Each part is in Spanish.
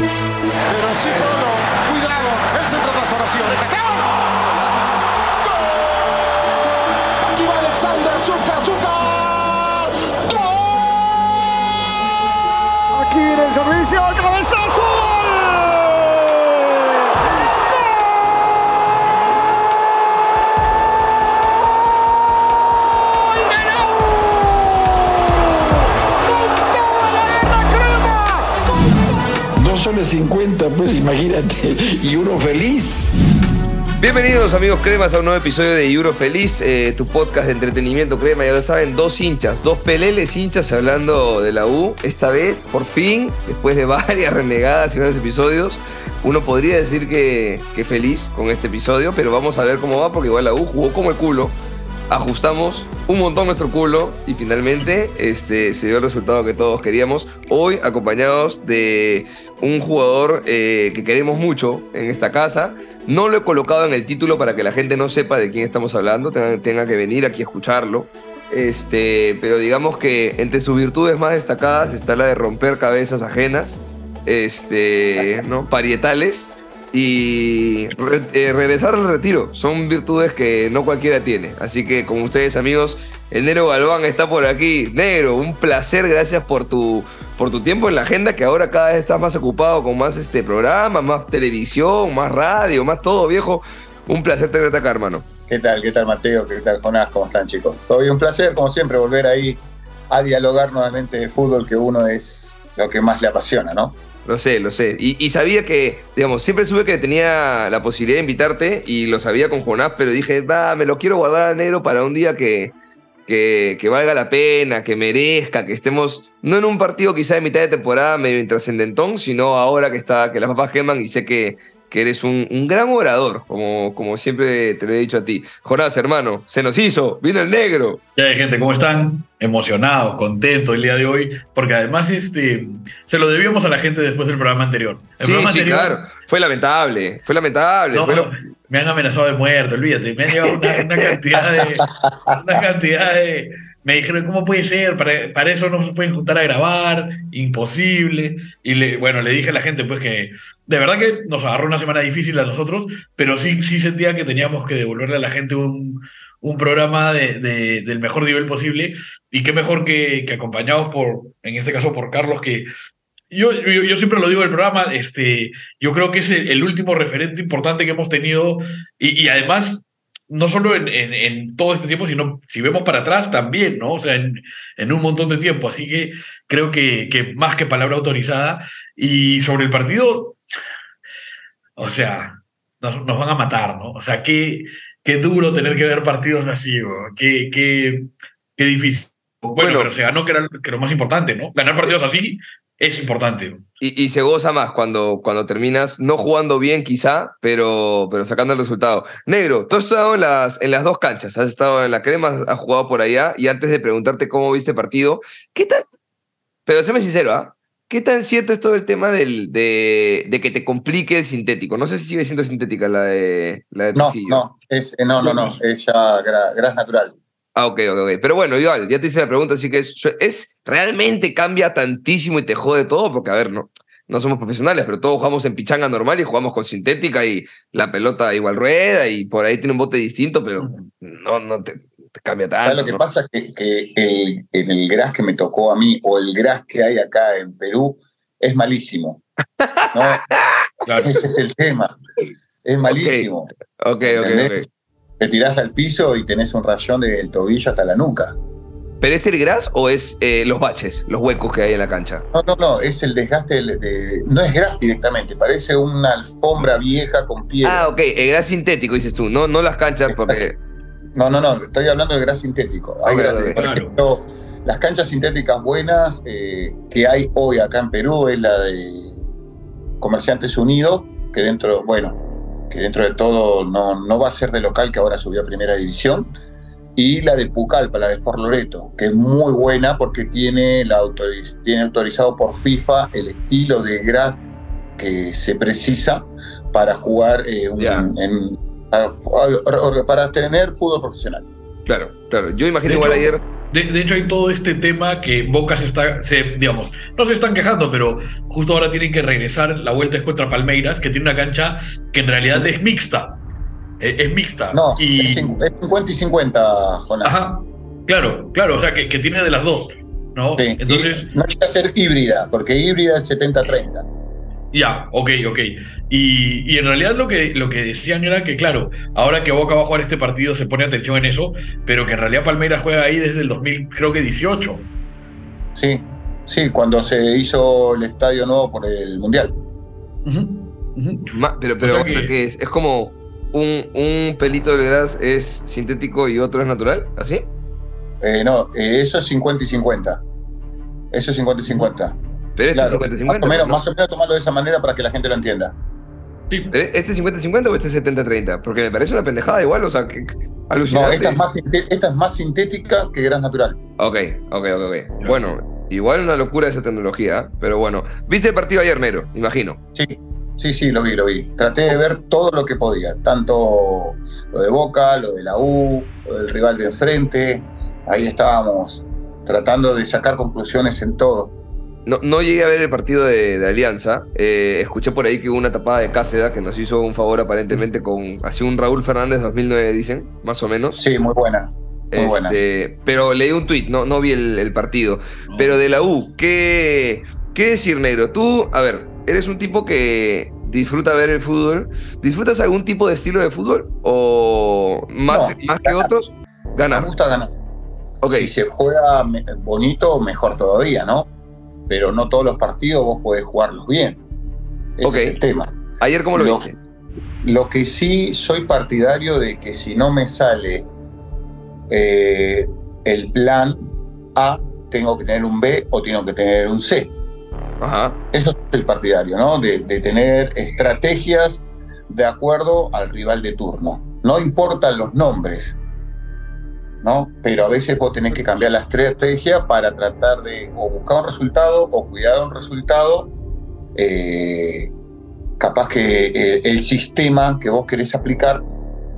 Pero sí, Polo. Cuidado. El centro de oración. ¡Gol! Aquí va Alexander Zucker. Zucker. ¡Gol! Aquí viene el servicio. ¡El cabezazo! 50, pues imagínate, y uno feliz. Bienvenidos amigos cremas a un nuevo episodio de Euro Feliz, eh, tu podcast de entretenimiento crema, ya lo saben, dos hinchas, dos peleles hinchas hablando de la U, esta vez, por fin, después de varias renegadas y varios episodios, uno podría decir que, que feliz con este episodio, pero vamos a ver cómo va, porque igual la U jugó como el culo, ajustamos un montón nuestro culo y finalmente este, se dio el resultado que todos queríamos. Hoy acompañados de un jugador eh, que queremos mucho en esta casa. No lo he colocado en el título para que la gente no sepa de quién estamos hablando, tenga, tenga que venir aquí a escucharlo. Este, pero digamos que entre sus virtudes más destacadas está la de romper cabezas ajenas, este, ¿no? parietales y eh, regresar al retiro. Son virtudes que no cualquiera tiene. Así que, como ustedes, amigos, el Negro Galván está por aquí. Negro, un placer, gracias por tu, por tu tiempo en la agenda, que ahora cada vez estás más ocupado con más este programa, más televisión, más radio, más todo, viejo. Un placer tenerte acá, hermano. ¿Qué tal? ¿Qué tal Mateo? ¿Qué tal Jonás? ¿Cómo están chicos? Todo un placer, como siempre, volver ahí a dialogar nuevamente de fútbol, que uno es lo que más le apasiona, ¿no? Lo sé, lo sé. Y, sabía que, digamos, siempre supe que tenía la posibilidad de invitarte y lo sabía con Jonás, pero dije, va, me lo quiero guardar al negro para un día que, que, que valga la pena, que merezca, que estemos, no en un partido quizá de mitad de temporada medio intrascendentón, sino ahora que, está, que las papas queman y sé que, que eres un, un gran orador, como, como siempre te lo he dicho a ti. Jonás, hermano, se nos hizo, vino el negro. Ya hay gente, ¿cómo están? Emocionado, contento el día de hoy, porque además este, se lo debíamos a la gente después del programa anterior. El Sí, programa sí, anterior, claro. Fue lamentable, fue lamentable. no, fue lo- me han amenazado de muerte, olvídate, me han llevado una, una cantidad de... Una cantidad de... Me dijeron, ¿cómo puede ser? Para, para eso no se pueden juntar a grabar, imposible. Y le, bueno, le dije a la gente pues que de verdad que nos agarró una semana difícil a nosotros, pero sí, sí sentía que teníamos que devolverle a la gente un, un programa de, de- del mejor nivel posible. Y qué mejor que, que acompañados por, en este caso, por Carlos, que yo, yo, yo siempre lo digo del programa, este, yo creo que es el, el último referente importante que hemos tenido y, y además, no solo en, en, en todo este tiempo, sino si vemos para atrás también, ¿no? O sea, en, en un montón de tiempo. Así que creo que, que más que palabra autorizada. Y sobre el partido, o sea, nos, nos van a matar, ¿no? O sea, qué, qué duro tener que ver partidos así, ¿no? qué, qué, qué difícil. Bueno, Bueno. pero se ganó, que era, que era lo más importante, ¿no? Ganar partidos así es importante. Y, y se goza más cuando, cuando terminas, no jugando bien quizá, pero, pero sacando el resultado. Negro, tú has estado en las, en las dos canchas, has estado en la crema, has jugado por allá, y antes de preguntarte cómo viste el partido, ¿qué tan, pero séme sincero, ¿ah? ¿Qué tan cierto es todo el tema del, de, de que te complique el sintético? No sé si sigue siendo sintética la de, la de No, Trujillo. no, es, eh, no, no, no, es ya gra- gras natural. Ah, ok, ok, ok. Pero bueno, igual, ya te hice la pregunta, así que es, es- realmente cambia tantísimo y te jode todo, porque a ver, no, no somos profesionales, pero todos jugamos en pichanga normal y jugamos con sintética y la pelota igual rueda y por ahí tiene un bote distinto, pero no, no te, te cambia tanto. ¿Sabes lo que ¿no? pasa? Que, que el, en el gras que me tocó a mí o el gras que hay acá en Perú es malísimo. ¿no? Claro. Ese es el tema. Es malísimo. Ok, ok, ¿Entendés? ok. Te tirás al piso y tenés un rayón del tobillo hasta la nuca. ¿Pero es el gras o es eh, los baches, los huecos que hay en la cancha? No, no, no, es el desgaste, de, no es gras directamente, parece una alfombra vieja con piedras. Ah, ok, el gras sintético dices tú, no, no las canchas porque... No, no, no, estoy hablando del gras sintético. Hay gras ok. de- por ejemplo, las canchas sintéticas buenas eh, que hay hoy acá en Perú es la de Comerciantes Unidos, que dentro, bueno, que dentro de todo no, no va a ser de local, que ahora subió a Primera División, y la de Pucallpa, la de Sport Loreto, que es muy buena porque tiene, la autoriz- tiene autorizado por FIFA el estilo de gras que se precisa para jugar eh, un- en- para, para tener fútbol profesional. Claro, claro. Yo imagino igual ayer... De, de, hecho, hay todo este tema que Boca se está, se, digamos, no se están quejando, pero justo ahora tienen que regresar. La vuelta es contra Palmeiras, que tiene una cancha que en realidad es mixta. Es, es mixta. No, y... es 50 y 50, Jonás. Ajá, claro, claro, o sea, que, que tiene de las dos, ¿no? Sí, Entonces. No llega a ser híbrida, porque híbrida es 70-30. Ya, ok, ok. Y, y, en realidad lo que, lo que decían era que, claro, ahora que Boca va a jugar este partido se pone atención en eso, pero que en realidad Palmeiras juega ahí desde el 2000, creo que 18. Sí, sí, cuando se hizo el estadio nuevo por el Mundial. Uh -huh, uh -huh. Ma, pero pero O sea que- ¿qué es? ¿Es como un, un pelito de gras es sintético y otro es natural? ¿Así? Eh, no, eh, eso es 50 y 50. Eso es 50 y 50. Pero este Claro, es 50-50. más, o menos, ¿no? más o menos tomarlo de esa manera para que la gente lo entienda. Sí. ¿Pero ¿Este es 50-50 o este es 70-30? Porque me parece una pendejada igual, o sea, que, que- No, alucinante. esta es, más, esta es más sintética que gras natural. Ok, ok, ok, ok. Bueno, igual una locura esa tecnología, ¿eh? pero bueno. ¿Viste el partido ayer, Nero? Imagino. Sí, sí, sí, lo vi, lo vi. Traté de ver todo lo que podía, tanto lo de Boca, lo de la U, lo del rival de enfrente. Ahí estábamos tratando de sacar conclusiones en todo. No, no llegué a ver el partido de, de Alianza. Eh, escuché por ahí que hubo una tapada de Cáceda que nos hizo un favor aparentemente con. Así un Raúl Fernández 2009, dicen, más o menos. Sí, muy buena. muy buena. Este, pero leí un tuit, no, no vi el, el partido. Pero de la U, ¿qué, ¿qué decir, negro? Tú, a ver, eres un tipo que disfruta ver el fútbol. ¿Disfrutas algún tipo de estilo de fútbol? ¿O más, No, más que ganar. otros? Me Ganar. gusta ganar. Ok. Si se juega me- bonito, mejor todavía, ¿no? Pero no todos los partidos vos podés jugarlos bien. Ese es el tema. ¿Ayer cómo lo Lo- viste? Lo que sí soy partidario de que si no me sale eh, el plan A, tengo que tener un B o tengo que tener un C. Ajá. Eso es el partidario, ¿no? De, de tener estrategias de acuerdo al rival de turno. No importan los nombres, ¿no? Pero a veces vos tenés que cambiar la estrategia para tratar de o buscar un resultado o cuidar un resultado. eh, capaz que eh, el sistema que vos querés aplicar,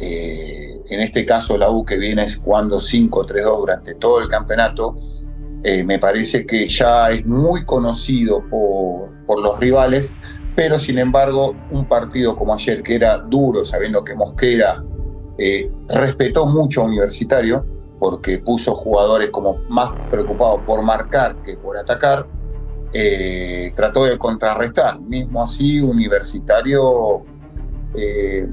eh, en este caso la U que viene jugando 5-3-2 durante todo el campeonato, me parece que ya es muy conocido por los rivales, pero sin embargo un partido como ayer que era duro, sabiendo que Mosquera eh, respetó mucho a Universitario, porque puso jugadores como más preocupados por marcar que por atacar, eh, trató de contrarrestar. Mismo así, Universitario eh,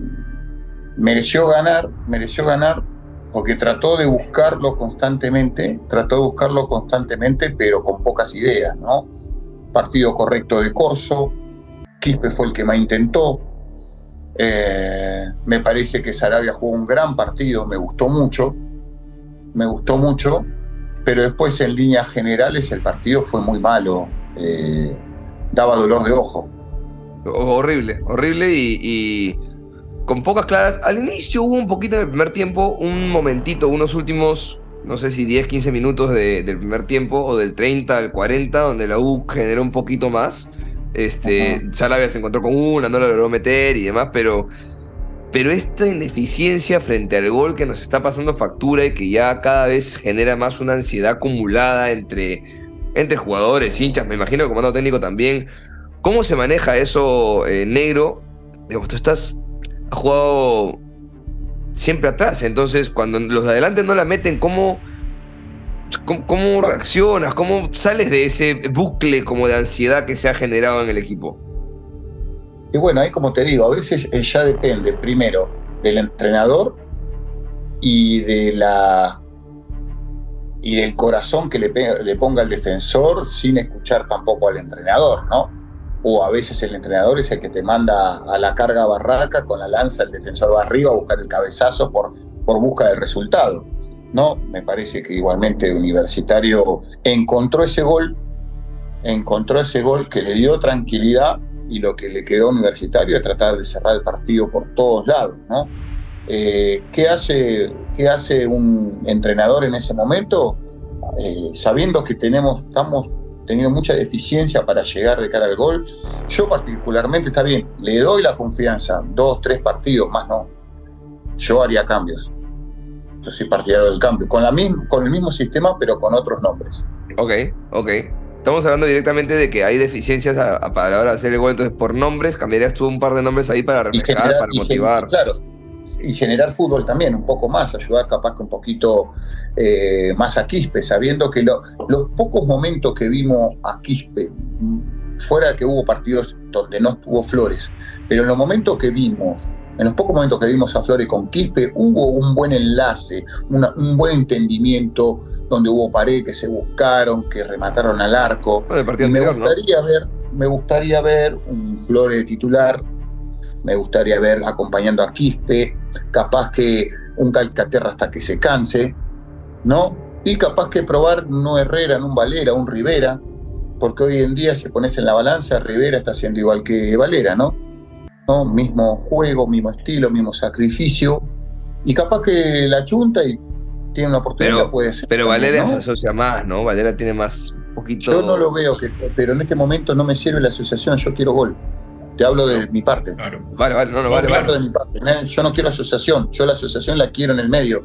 mereció ganar, mereció ganar porque trató de buscarlo constantemente, trató de buscarlo constantemente, pero con pocas ideas, ¿no? Partido correcto de Corso, Quispe fue el que más intentó. Eh, me parece que Sarabia jugó un gran partido, me gustó mucho, me gustó mucho, pero después en líneas generales el partido fue muy malo, eh, daba dolor de ojo. Horrible, horrible y, con pocas claras. Al inicio hubo un poquito en el primer tiempo, un momentito, unos últimos, no sé si 10, 15 minutos de- del primer tiempo o del 30 al 40, donde la U generó un poquito más. Este, Sarabia se encontró con una, no la logró meter y demás, pero, pero esta ineficiencia frente al gol que nos está pasando factura y que ya cada vez genera más una ansiedad acumulada entre, entre jugadores, hinchas, me imagino que comando técnico también. ¿Cómo se maneja eso, eh, negro? Digamos, tú estás, has jugado siempre atrás, entonces cuando los de adelante no la meten, ¿cómo, cómo, cómo reaccionas? ¿Cómo sales de ese bucle como de ansiedad que se ha generado en el equipo? Y bueno, ahí como te digo, a veces eh, ya depende primero del entrenador y de la y del corazón que le, le ponga el defensor sin escuchar tampoco al entrenador, ¿no? O a veces el entrenador es el que te manda a la carga barraca con la lanza, el defensor va arriba a buscar el cabezazo por, por busca del resultado. No, me parece que igualmente Universitario encontró ese gol, encontró ese gol que le dio tranquilidad y lo que le quedó a Universitario es tratar de cerrar el partido por todos lados, ¿no? Eh, ¿qué, hace, ¿Qué hace un entrenador en ese momento? Eh, sabiendo que tenemos, estamos teniendo mucha deficiencia para llegar de cara al gol, yo particularmente, está bien, le doy la confianza, dos, tres partidos más no, yo haría cambios. Yo soy partidario del cambio, con, la misma, con el mismo sistema, pero con otros nombres. Ok, ok. Estamos hablando directamente de que hay deficiencias a, a, para la hora de hacer el gol, entonces por nombres cambiarías tú un par de nombres ahí para generar- para motivar. gen- claro, y generar fútbol también, un poco más, ayudar capaz que un poquito eh, más a Quispe, sabiendo que lo- los pocos momentos que vimos a Quispe, fuera que hubo partidos donde no estuvo Flores, pero en los momentos que vimos, en los pocos momentos que vimos a Flores con Quispe, hubo un buen enlace, una- un buen entendimiento, donde hubo paredes que se buscaron, que remataron al arco. Bueno, me anterior, ¿no? gustaría ver, me gustaría ver un Flores titular, me gustaría ver acompañando a Quispe, capaz que un Calcaterra hasta que se canse, ¿no? Y capaz que probar no Herrera, no un Valera, un Rivera, porque hoy en día si pones en la balanza, Rivera está haciendo igual que Valera, ¿no? ¿No? Mismo juego, mismo estilo, mismo sacrificio, y capaz que la chunta y tiene una oportunidad, Pero- puede ser. Pero también, Valera ¿no? se asocia más, ¿no? Valera tiene más, un poquito... Yo no lo veo, que, pero en este momento no me sirve la asociación, yo quiero gol. Te hablo de mi parte. Claro. Vale, vale, no, no, vale, Te claro. hablo vale. de mi parte. ¿no? Yo no quiero asociación, yo la asociación la quiero en el medio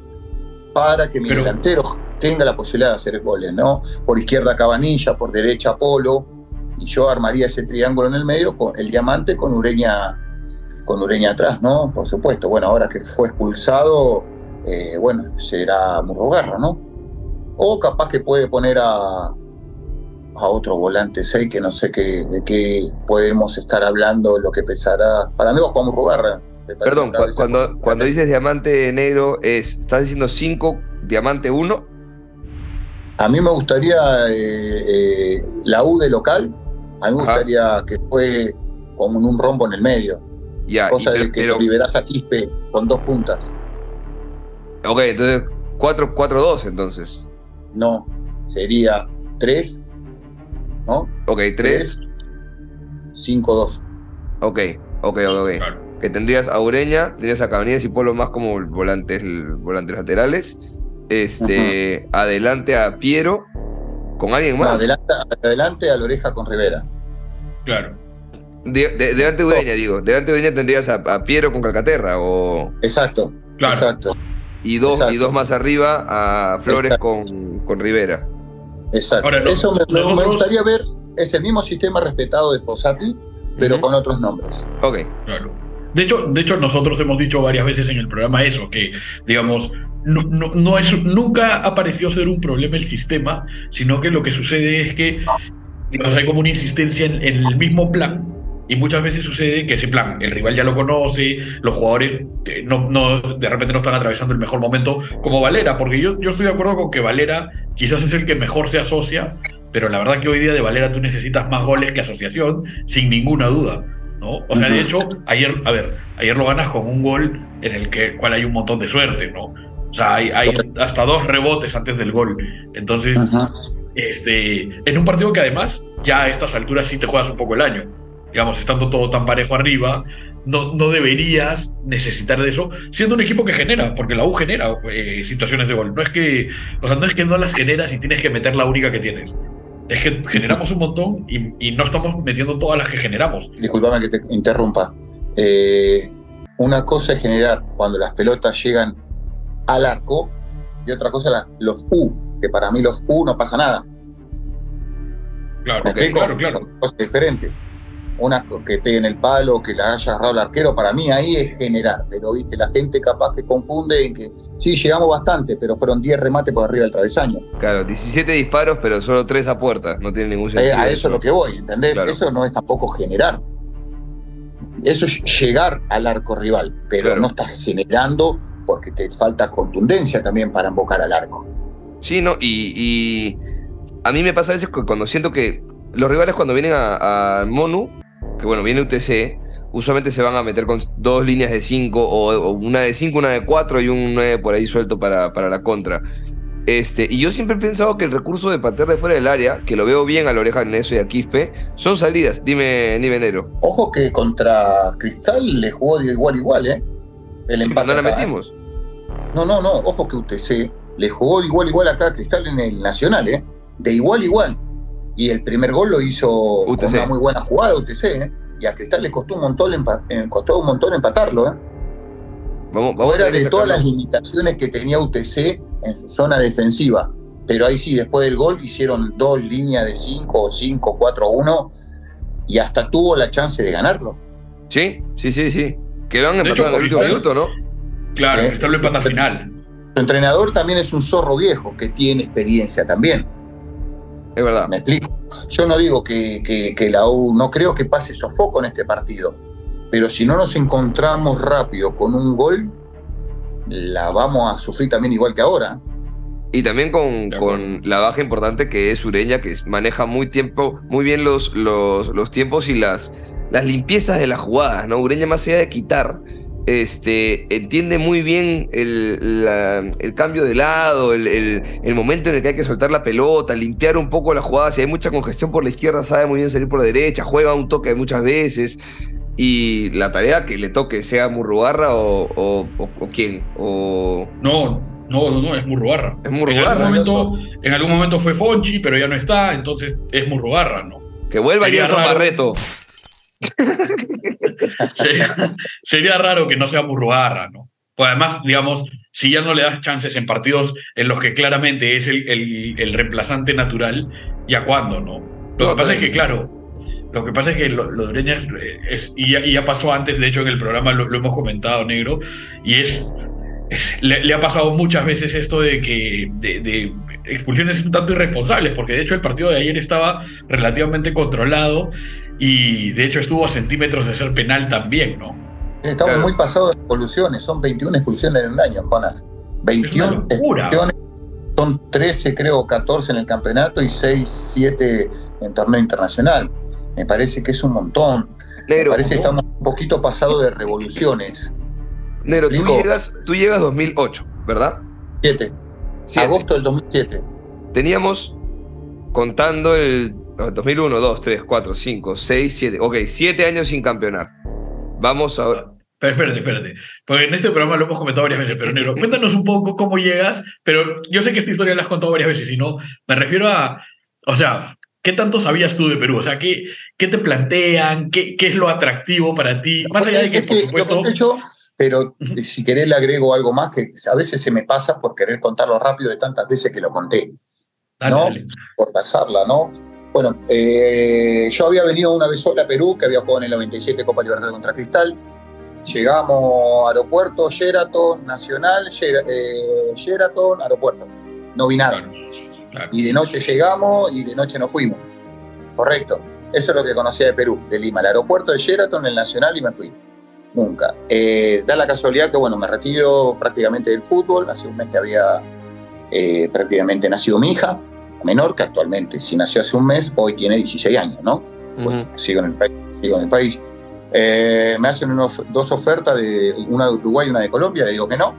para que mi Pero- delantero tenga la posibilidad de hacer goles, ¿no? Por izquierda Cabanilla, por derecha Polo, y yo armaría ese triángulo en el medio con el diamante con Ureña con Ureña atrás, ¿no? Por supuesto. Bueno, ahora que fue expulsado, eh, bueno, será Murrugarra, ¿no? O capaz que puede poner a, a otro volante 6 que no sé qué, de qué podemos estar hablando, lo que pesará. Para mí Juan parece Perdón, cu- cuando, cuando dices diamante negro, es, ¿estás diciendo 5, diamante 1? A mí me gustaría eh, eh, la U de local, a mí me Ajá. gustaría que fue con un rombo en el medio. Ya, cosa y- de que pero, lo liberás a Quispe con dos puntas. ok, entonces 4-4-2 entonces. No, sería 3, ¿no? Ok, 3, 5, 2. ok, ok, ok, ok. Claro. Que tendrías a Ureña, tendrías a Cabanillas y Polo más como volantes, volantes laterales. Este, adelante a Piero, con alguien más. adelante, adelante a la oreja con Rivera. Claro. De- de- delante de Ureña, digo. Delante de Ureña tendrías a, a Piero con Calcaterra o, Exacto, Claro. exacto, y, dos, Exacto. y dos más arriba a Flores con, con Rivera. exacto. Ahora, Eso me, gustaría ver, es el mismo sistema respetado de Fossati, pero con otros nombres. Ok, Claro. De hecho, de hecho, nosotros hemos dicho varias veces en el programa eso, que, digamos, no, no, no es, nunca ha parecido ser un problema el sistema, sino que lo que sucede es que digamos, hay como una insistencia en, en el mismo plan, y muchas veces sucede que ese plan, el rival ya lo conoce, los jugadores eh, no, no, de repente no están atravesando el mejor momento, como Valera, porque yo, yo estoy de acuerdo con que Valera quizás es el que mejor se asocia, pero la verdad que hoy día de Valera tú necesitas más goles que asociación, sin ninguna duda. ¿no? O sea, de hecho, ayer, a ver, ayer lo ganas con un gol en el que, cual hay un montón de suerte, ¿no? O sea, hay, hay hasta dos rebotes antes del gol. Entonces, este, en un partido que además, ya a estas alturas sí te juegas un poco el año. Digamos, estando todo tan parejo arriba, no, no deberías necesitar de eso, siendo un equipo que genera, porque la U genera eh, situaciones de gol. No es que, o sea, no es que no las generas y tienes que meter la única que tienes. Es que generamos un montón y, y no estamos metiendo todas las que generamos. Disculpame que te interrumpa. Eh, una cosa es generar cuando las pelotas llegan al arco y otra cosa la- los U, que para mí los U no pasa nada. Claro, claro, claro. Son cosas diferentes. Una que pegue en el palo, que la haya agarrado el arquero, para mí ahí es generar. Pero viste, la gente capaz que confunde en que sí, llegamos bastante, pero fueron 10 remates por arriba del travesaño. claro, 17 disparos, pero solo 3 a puerta. No tiene ningún Eh, sentido. a eso es lo que voy, ¿entendés? Claro. Eso no es tampoco generar. Eso es llegar al arco rival, pero Claro. no estás generando porque te falta contundencia también para embocar al arco. Sí, no, y, y a mí me pasa a veces que cuando siento que los rivales cuando vienen a, a Monu, que bueno, viene UTC, usualmente se van a meter con dos líneas de 5 o, o una de 5, una de 4 y un 9 por ahí suelto para, para la contra. Este, y yo siempre he pensado que el recurso de patear de fuera del área, que lo veo bien a la oreja de Neso y a Quispe, son salidas. Dime, dime Nero. Ojo que contra Cristal le jugó igual igual, ¿eh? El Sí, empate no la acá, ¿eh? metimos. No, no, no, ojo que UTC le jugó igual igual acá a Cristal en el Nacional, ¿eh? De igual igual. Y el primer gol lo hizo UTC. con una muy buena jugada UTC, ¿eh? Y a Cristal le costó un montón, empa- eh, costó un montón empatarlo, ¿eh? Vamos, vamos Fuera de todas las limitaciones que tenía UTC en su zona defensiva. Pero ahí sí, después del gol hicieron dos líneas de 5 o 5, 4 1 y hasta tuvo la chance de ganarlo. Sí, sí, sí, sí. Quedaron empatados en el último minuto, ¿no? Claro, Eh, Cristal lo empata al final. Su entrenador también es un zorro viejo que tiene experiencia también. Es verdad. Me explico. Yo no digo que, que- que la U, no creo que pase sofoco en este partido, pero si no nos encontramos rápido con un gol, la vamos a sufrir también igual que ahora. Y también con, con la baja importante que es Ureña, que maneja muy tiempo, muy bien los, los, los tiempos y las, las limpiezas de las jugadas, ¿no? Ureña más allá de quitar, este, entiende muy bien el, la- el cambio de lado, el, el- el momento en el que hay que soltar la pelota, limpiar un poco la jugada. Si hay mucha congestión por la izquierda, sabe muy bien salir por la derecha, juega un toque muchas veces. Y la tarea que le toque, sea Murrugarra o, o, o- o quién, o No, no, no, no, es Murrugarra. es En algún, momento, en algún momento fue Fonchi, pero ya no está, entonces es Murrugarra, ¿no? Que vuelva Sería Gerson raro. Barreto. Sería, sería raro que no sea Murrugarra, ¿no? Pues además, digamos, si ya no le das chances en partidos en los que claramente es el, el- el reemplazante natural, ¿ya cuándo, no? Lo No, que pasa es que, claro, lo que pasa es que lo, lo de Ureña es, es- y, ya, y ya pasó antes, de hecho en el programa lo, lo hemos comentado, negro, y es, es- le, le ha pasado muchas veces esto de que de, de expulsiones un tanto irresponsables, porque de hecho el partido de ayer estaba relativamente controlado y de hecho estuvo a centímetros de ser penal también, ¿no? Estamos Claro. muy pasados de expulsiones, son 21 expulsiones en un año, Jonas. 21 locura. expulsiones, son 13 creo, 14 en el campeonato y 6, 7 en torneo internacional. Me parece que es un montón. Me parece que estamos un poquito pasados de revoluciones. negro tú, llegas, tú llegas 2008, ¿verdad? 7, Siete. agosto del 2007. Teníamos contando el 2001, 2, 3, 4, 5, 6, 7. Ok, 7 años sin campeonar. Vamos a. Pero espérate, espérate. Porque en este programa lo hemos comentado varias veces, pero Negro, cuéntanos un poco cómo llegas, pero yo sé que esta historia la has contado varias veces, y no, me refiero a, o sea, ¿qué tanto sabías tú de Perú? O sea, ¿qué, qué te plantean? ¿Qué, ¿Qué es lo atractivo para ti? Más allá de que, Es por supuesto... conté yo, pero si querés le agrego algo más que a veces se me pasa por querer contarlo rápido de tantas veces que lo conté. Dale, ¿no? dale. por pasarla, ¿no? Bueno, eh, yo había venido una vez sola a Perú, que había jugado en el 97 Copa Libertad contra Cristal. Llegamos aeropuerto, Sheraton, Nacional, Shera- eh, Sheraton, aeropuerto. No vi nada. Claro, claro. Y de noche llegamos y de noche nos fuimos. Correcto. Eso es lo que conocía de Perú, de Lima, el aeropuerto de Sheraton, el Nacional y me fui. Nunca. Eh, da la casualidad que, bueno, me retiro prácticamente del fútbol. Hace un mes que había prácticamente nacido mi hija, menor, que actualmente, si nació hace un mes, hoy tiene 16 años, ¿no? Bueno, sigo en el país. Sigo en el país. Eh, me hacen unos- dos ofertas, de, una de Uruguay y una de Colombia, le digo que no.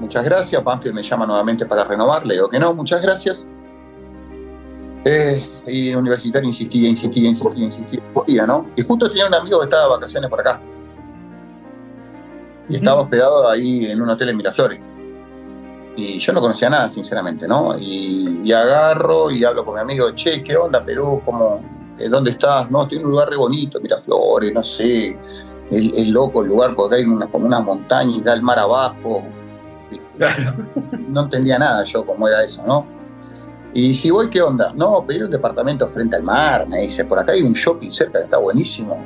Muchas gracias. Banfield me llama nuevamente para renovar, le digo que no, muchas gracias. Eh, y en universitario insistía, insistía, insistía, insistía, insistía, ¿no? Y justo tenía un amigo que estaba de vacaciones por acá. Y estaba hospedado ahí en un hotel en Miraflores. Y yo no conocía nada, sinceramente, ¿no? Y, y agarro y hablo con mi amigo, che, ¿qué onda, Perú? ¿Cómo, eh, ¿Dónde estás? No, estoy en un lugar re bonito, Miraflores, no sé. Es, es loco el lugar porque hay una, como una montaña y da el mar abajo. Claro. No entendía nada yo cómo era eso, ¿no? Y si voy, ¿qué onda? No, pedir un departamento frente al mar, me dice. Por acá hay un shopping cerca que está buenísimo.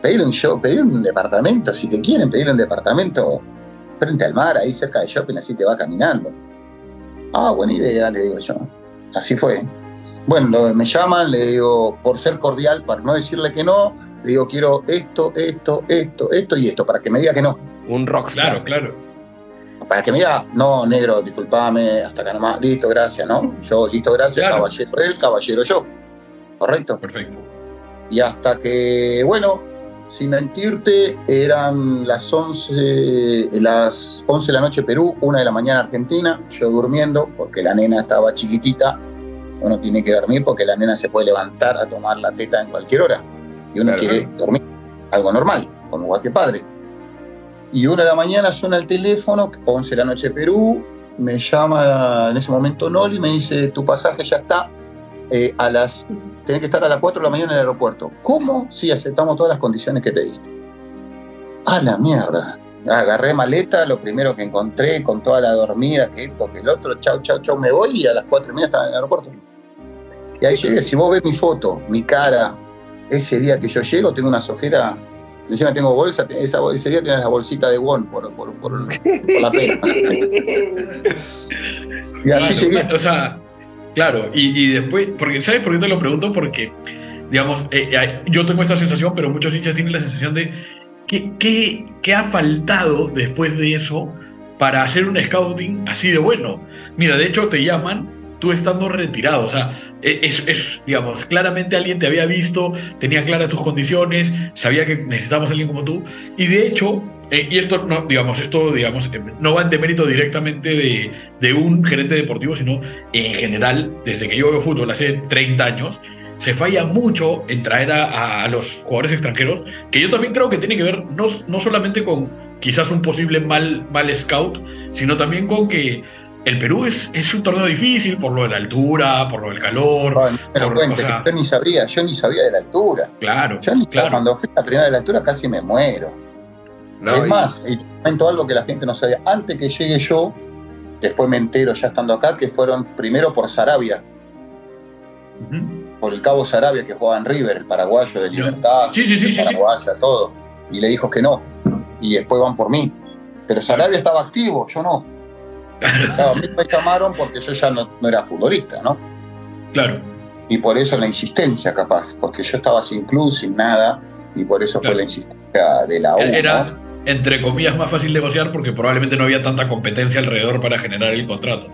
Pedir un, show, pedir un departamento, si te quieren pedir un departamento frente al mar, ahí cerca del shopping, así te va caminando. Ah, buena idea, le digo yo. Así fue. Bueno, me llaman, le digo, por ser cordial, para no decirle que no, le digo, quiero esto, esto, esto, esto y esto, para que me diga que no. Un rockstar. Claro, claro. Para que me diga, no, negro, discúlpame, hasta acá nomás, listo, gracias, ¿no? Yo, listo, gracias, Claro. caballero él, caballero yo. ¿Correcto? Perfecto. Y hasta que, bueno, sin mentirte, eran las 11, las 11 de la noche Perú, 1 de la mañana Argentina, yo durmiendo, porque la nena estaba chiquitita, uno tiene que dormir porque la nena se puede levantar a tomar la teta en cualquier hora, y uno Claro. quiere dormir, algo normal, como cualquier padre. Y 1 de la mañana suena el teléfono, 11 de la noche Perú, me llama en ese momento Noli y me dice, tu pasaje ya está, eh, a las tenés que estar a las 4 de la mañana en el aeropuerto. ¿Cómo? Sí, aceptamos todas las condiciones que te diste. A la mierda. agarré maleta, lo primero que encontré, con toda la dormida, que esto, que el otro, chau, chau, chau, me voy y a las cuatro y media estaba en el aeropuerto. Y ahí llegué, si vos ves mi foto, mi cara, ese día que yo llego, tengo una sojera, encima tengo bolsa, esa, ese día tenés la bolsita de Won por, por, por, por la pena. y así llegué. O sea, claro, y, y, después, porque, ¿sabes por qué te lo pregunto? Porque, digamos, eh, eh, yo tengo esta sensación, pero muchos hinchas tienen la sensación de ¿qué, qué, qué ha faltado después de eso para hacer un scouting así de bueno? Mira, de hecho te llaman tú estando retirado. O sea, es, es, digamos, claramente alguien te había visto, tenía claras tus condiciones, sabía que necesitábamos a alguien como tú. Y de hecho, eh, y esto no, digamos, esto, digamos, no va en demérito directamente de, de un gerente deportivo, sino en general, desde que yo veo fútbol hace 30 años, se falla mucho en traer a, a, los jugadores extranjeros, que yo también creo que tiene que ver no, no solamente con quizás un posible mal, mal scout, sino también con que el Perú es, es, un torneo difícil por lo de la altura, por lo del calor. No, pero por, o sea, yo ni sabía, yo ni sabía de la altura. Claro. Yo ni, claro. cuando fui a la primera de la altura casi me muero. No, es y... más, y comento algo que la gente no sabía. Antes que llegue yo, después me entero ya estando acá, que fueron primero por Sarabia. Uh -huh. Por el cabo Sarabia que jugaba en River, el paraguayo de Libertad, sí, sí, sí, sí, paraguaya, sí. todo. Y le dijo que no. Y después van por mí. Pero Sarabia estaba activo, yo no. Claro, a mí me llamaron porque yo ya no, no, era futbolista, ¿no? Claro. Y por eso la insistencia, capaz, porque yo estaba sin club, sin nada, y por eso claro. fue la insistencia de la U. Era, ¿no? Entre comillas, más fácil negociar porque probablemente no había tanta competencia alrededor para generar el contrato.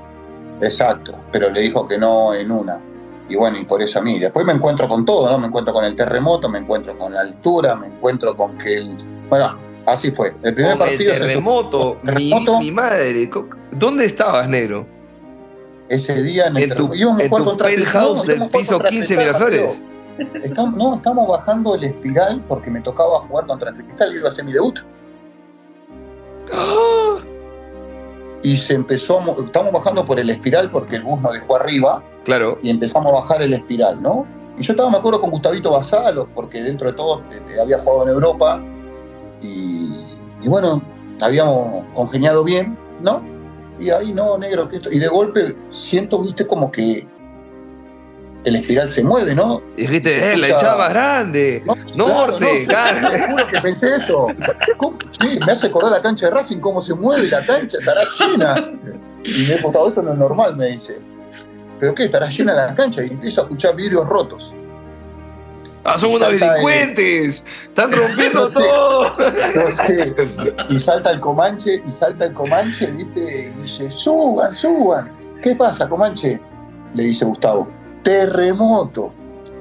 Exacto, pero le dijo que no en una. Y bueno, y por eso a mí. Después me encuentro con todo, ¿no? Me encuentro con el terremoto, me encuentro con la altura, me encuentro con que el. Bueno, Así fue. El primer Con partido el terremoto, se terremoto mi, mi, madre. ¿Dónde estabas, negro? Ese día en, el en tu, en tu penthouse del piso 15 Miraflores. Estamos, no, estamos bajando el espiral porque me tocaba jugar contra el Cristal y iba a ser mi debut. Y se empezó, estamos bajando por el espiral porque el bus nos dejó arriba. Claro. Y empezamos a bajar el espiral, ¿no? Y yo estaba, me acuerdo, con Gustavito Basalo, porque dentro de todo te, te había jugado en Europa y, y, bueno, habíamos congeniado bien, ¿no? Y ahí no, negro, que esto. Y de golpe siento, viste, como que el espiral se mueve, ¿no? Y dijiste, eh, la echaba grande. No, Norte, claro. No, claro. Te que pensé eso. Sí, me hace acordar la cancha de Racing, cómo se mueve la cancha, estará llena. Y me he contado, esto no es normal, me dice. ¿Pero qué? Estará llena la cancha y empiezo a escuchar vidrios rotos. Ah, son unos delincuentes. El... Están rompiendo no sé, todo. No sé. Y salta el Comanche, y salta el Comanche, ¿viste? Y dice, suban, suban. ¿Qué pasa, Comanche? Le dice Gustavo. Terremoto.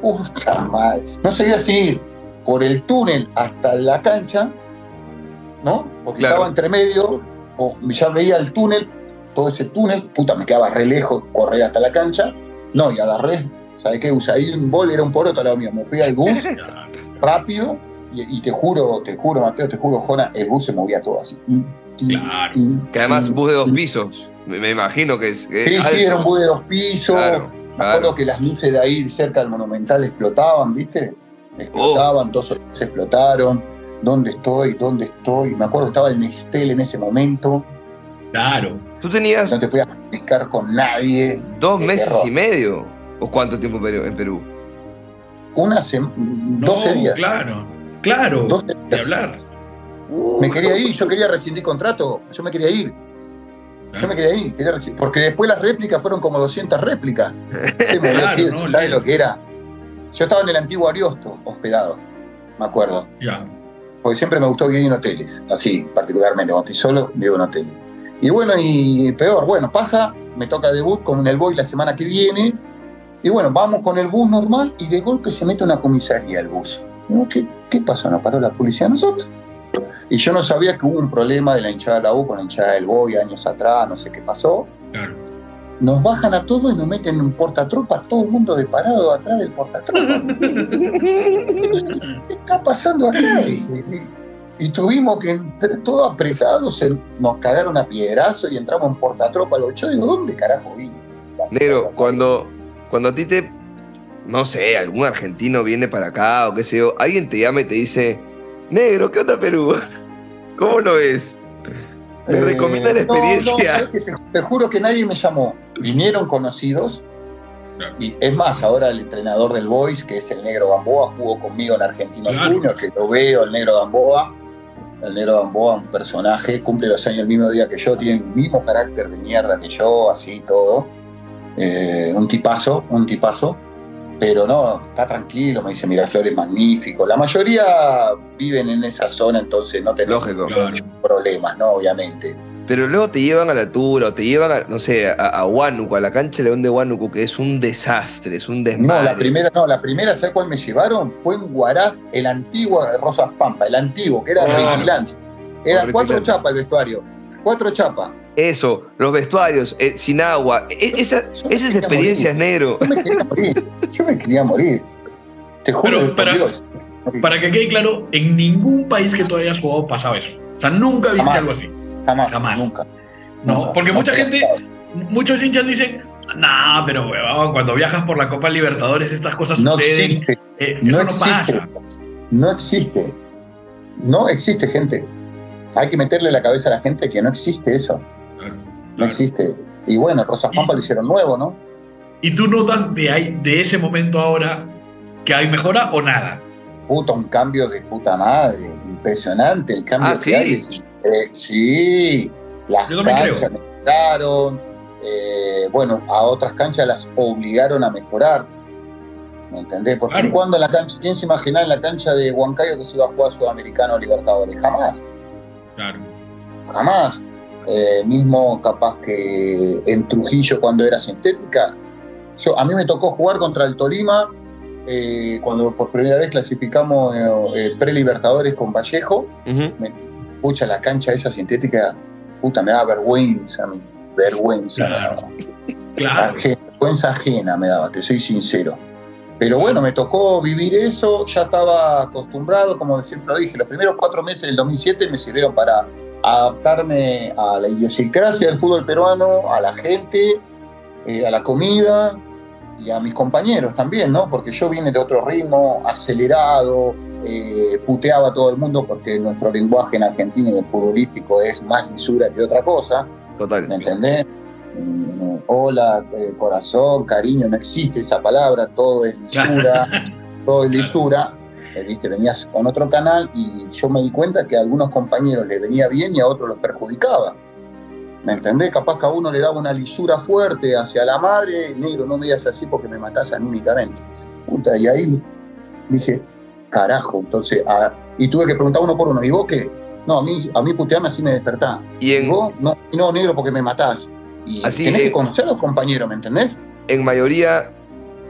Puta madre. No sabía si ir por el túnel hasta la cancha, ¿no? Porque claro. estaba entre medio, o ya veía el túnel, todo ese túnel, puta, me quedaba re lejos correr hasta la cancha. No, y agarré ¿Sabes qué? Usé un bol, era un poroto al lado mío. Me fui al bus rápido y, y, te juro, te juro, Mateo, te juro, Jona, el bus se movía todo así. Claro. que además bus de dos pisos. Me, imagino que es. Que sí, sí, era un bus de dos pisos. Claro, me acuerdo que las luces de ahí cerca del Monumental explotaban, ¿viste? Explotaban, oh. dos se explotaron. ¿Dónde estoy? ¿Dónde estoy? Me acuerdo que estaba el Nestel en ese momento. Claro. Tú tenías. No te podías comunicar con nadie. Dos meses terror. y medio. ¿O cuánto tiempo en Perú? Una semana, no, 12 días. Claro, claro. 12 días. De hablar. Uh, me quería ir, yo quería rescindir contrato, yo me quería ir. Yo me quería ir, quería porque después las réplicas fueron como 200 réplicas. claro, no, ¿Sabes lo que era? Yo estaba en el antiguo Ariosto, hospedado, me acuerdo. Ya. Porque siempre me gustó vivir en hoteles, así, particularmente. Cuando estoy solo, vivo en hoteles. Y bueno, y peor, bueno, pasa, me toca debut con el Boy la semana que viene, y bueno, vamos con el bus normal y de golpe se mete una comisaría el bus. ¿Qué, ¿Qué pasó? ¿Nos paró la policía a nosotros? Y yo no sabía que hubo un problema de la hinchada de la U con la hinchada del Boy años atrás, no sé qué pasó. Claro. Nos bajan a todos y nos meten en un portatropa, todo el mundo de parado atrás del portatropa. ¿Qué está pasando acá? Y, y, y tuvimos que, todos apretados, nos cagaron a piedrazo y entramos en portatropa los ocho. Digo, ¿dónde carajo vino? Negro, cuando, cuando a ti te, no sé, algún argentino viene para acá o qué sé yo, alguien te llama y te dice, negro, ¿qué onda Perú? ¿Cómo lo ves? Me recomienda la Eh, no, no, experiencia. te juro que nadie me llamó. Vinieron conocidos. Y es más, ahora el entrenador del Boys, que es el negro Gamboa, jugó conmigo en Argentino Claro. Junior, que lo veo, el negro Gamboa. El negro Gamboa, un personaje, cumple los años el mismo día que yo, tiene el mismo carácter de mierda que yo, así todo. Eh, un tipazo, un tipazo. Pero no, está tranquilo, me dice Miraflores magnífico. La mayoría viven en esa zona, entonces no tenemos Lógico. Problemas, ¿no? Obviamente. Pero luego te llevan a la altura o te llevan, a, no sé, a, a Huánuco, a la cancha León de Huánuco, que es un desastre, es un No, desmadre. la primera, no, la primera, ¿sabes cuál me llevaron? Fue en Guará, el antiguo de Rosas Pampa, el antiguo, que era requilante. Era cuatro chapas el vestuario. Cuatro chapas. Eso, los vestuarios, eh, sin agua. Esa- esas experiencias, morir. negro. Yo me quería morir. Yo me quería morir. Te juro Pero para- Dios. Para que quede claro, en ningún país que tú hayas jugado pasaba eso. O sea, nunca viste Jamás. algo así. Jamás, jamás. nunca. No, Nunca. porque mucha te- gente, muchos hinchas dicen, nah, pero huevón, cuando viajas por la Copa Libertadores estas cosas No suceden. existe. Eh, No eso no existe. pasa. No existe. No existe, gente. Hay que meterle la cabeza a la gente que no existe eso. No existe. Y bueno, Rosas Pampa lo hicieron nuevo, ¿no? Y tú notas de, ahí, de ese momento ahora que hay mejora o nada. Puta, un cambio de puta madre. Impresionante el cambio Ah, que ¿sí? hay. es- eh, sí, las Yo canchas mejoraron. eh, bueno, a otras canchas las obligaron a mejorar. ¿Me entendés? Porque Claro. cuando en la cancha, ¿quién se imaginaba en la cancha de Huancayo que se iba a jugar Sudamericano o Libertadores? Jamás. Claro. jamás. Eh, mismo capaz que en Trujillo cuando era sintética. Yo, a mí me tocó jugar contra el Tolima eh, cuando por primera vez clasificamos eh, eh, pre-libertadores con Vallejo. Ujú. Pucha, la cancha esa sintética, puta, me daba vergüenza a mí. Vergüenza. Claro. Claro. Ajena, vergüenza ajena me daba, te soy sincero. Pero bueno, me tocó vivir eso, ya estaba acostumbrado, como siempre lo dije, los primeros cuatro meses del 2007 me sirvieron para adaptarme a la idiosincrasia del fútbol peruano, a la gente, eh, a la comida y a mis compañeros también, ¿no? Porque yo vine de otro ritmo, acelerado, eh, puteaba a todo el mundo porque nuestro lenguaje en Argentina y el futbolístico es más lisura que otra cosa. Total. ¿Me entendés? Mm, Hola, eh, corazón, cariño, no existe esa palabra, todo es lisura, todo es lisura. Eh, Viste, venías con otro canal y yo me di cuenta que a algunos compañeros les venía bien y a otros los perjudicaba. ¿Me entendés? Capaz que a uno le daba una lisura fuerte hacia la madre, negro, no me digas así porque me matás anímicamente. Puta, y ahí dije, carajo, entonces, ah, y tuve que preguntar uno por uno, ¿y vos qué? No, a mí, a mí putearme así me despertás. Y ¿Y en, vos? No, no, negro, porque me matás. Y Así tenés que conocer a los compañeros, ¿me entendés? en mayoría,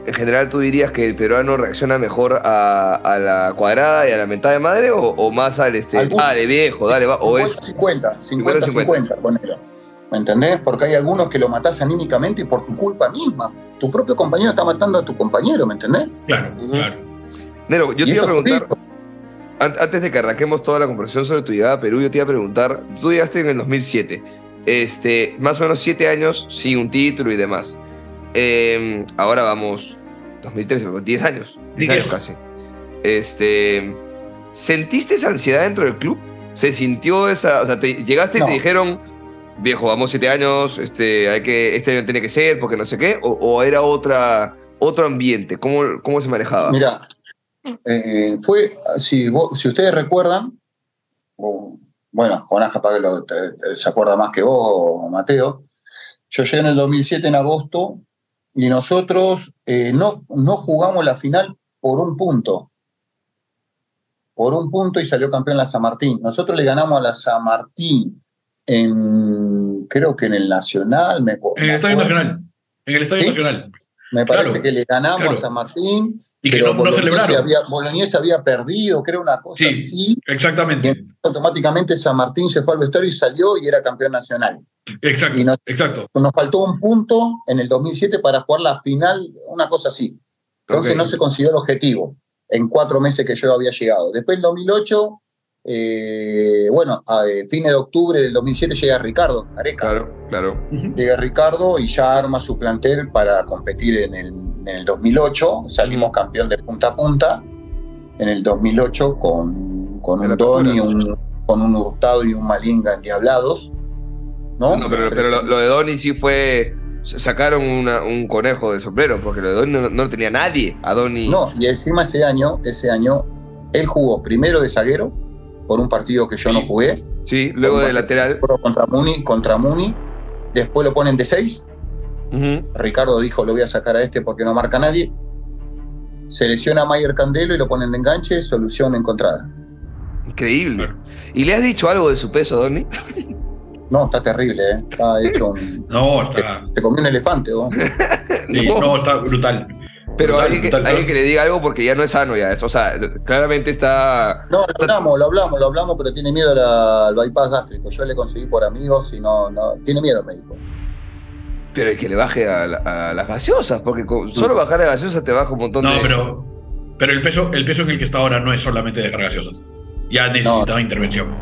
en general, ¿tú dirías que el peruano reacciona mejor a, a la cuadrada y a la mentada de madre o, o más al este, Algún- dale viejo, dale, va? O es 50, 50, 50, ponelo. ¿Me entendés? Porque hay algunos que lo matás anímicamente y por tu culpa misma. Tu propio compañero está matando a tu compañero, ¿me entendés? Claro, claro. Nero, yo Y te iba a preguntar, an- antes de que arranquemos toda la conversación sobre tu llegada a Perú, yo te iba a preguntar, tú llegaste en el 2007, este, más o menos siete años sin un título y demás. Eh, ahora vamos, 2013, pero 10 años, 10 Di que años casi. Este, ¿Sentiste esa ansiedad dentro del club? ¿Se sintió esa, o sea, te, llegaste y te dijeron, viejo, vamos siete años, este, hay que, este año tiene que ser, porque no sé qué, o, o era otra, otro ambiente? ¿Cómo, cómo se manejaba? Mira, eh, fue, si, vos- si ustedes recuerdan, bueno, Jonás capaz que lo- te- te- se acuerda más que vos, Mateo, yo llegué en el 2007 en agosto y nosotros eh, no, no jugamos la final por un punto. Por un punto y salió campeón la San Martín. Nosotros le ganamos a la San Martín en, creo que en el Nacional. Me, En el Estadio Nacional. En el Estadio ¿Sí? Nacional. Me parece Claro, que le ganamos claro. a San Martín Y que no, no Bolognese celebraron. había, Bolognese había perdido, creo una cosa Sí. así. Exactamente. Automáticamente San Martín se fue al vestuario y salió y era campeón nacional. Exacto. Y no- Exacto. Nos faltó un punto en el 2007 para jugar la final, una cosa así. Entonces no se consiguió el objetivo en cuatro meses que yo había llegado. Después en 2008, eh, bueno, a eh, fines de octubre del 2007 llega Ricardo Areca. Claro, claro. Llega Ricardo y ya arma su plantel para competir en el, en el 2008. Salimos campeón de punta a punta en el 2008 con, con un Don y apertura. un, con un Hurtado y un Malinga endiablados. ¿no? No, pero, pero lo, lo de Donny sí fue. Sacaron una- un conejo del sombrero, porque lo de Donny no, no lo tenía nadie. A Donny. No, y encima ese año, ese año, él jugó primero de zaguero por un partido que yo no jugué. Sí, luego de lateral. Contra Muni, contra Muni. Después lo ponen de seis. Ujú. Ricardo dijo, lo voy a sacar a este porque no marca nadie. Se lesiona a Mayer Candelo y lo ponen de enganche, solución encontrada. Increíble. ¿Y le has dicho algo de su peso, Donny? No, está terrible, ¿eh? Está hecho un... No, está. Se comió un elefante, ¿no? sí, No. no, está brutal. Pero Brutal, alguien que, brutal. que le diga algo porque ya no es sano ya. O sea, claramente está. No, lo hablamos, lo hablamos, lo hablamos, pero tiene miedo la- al bypass gástrico. Yo le conseguí por amigos y no, no, tiene miedo el médico. Pero es que le baje a, la- a las gaseosas, porque con solo bajar a gaseosas te baja un montón No, de. pero, pero el, peso, el peso en el que está ahora no es solamente de gaseosas. Ya necesitaba intervención.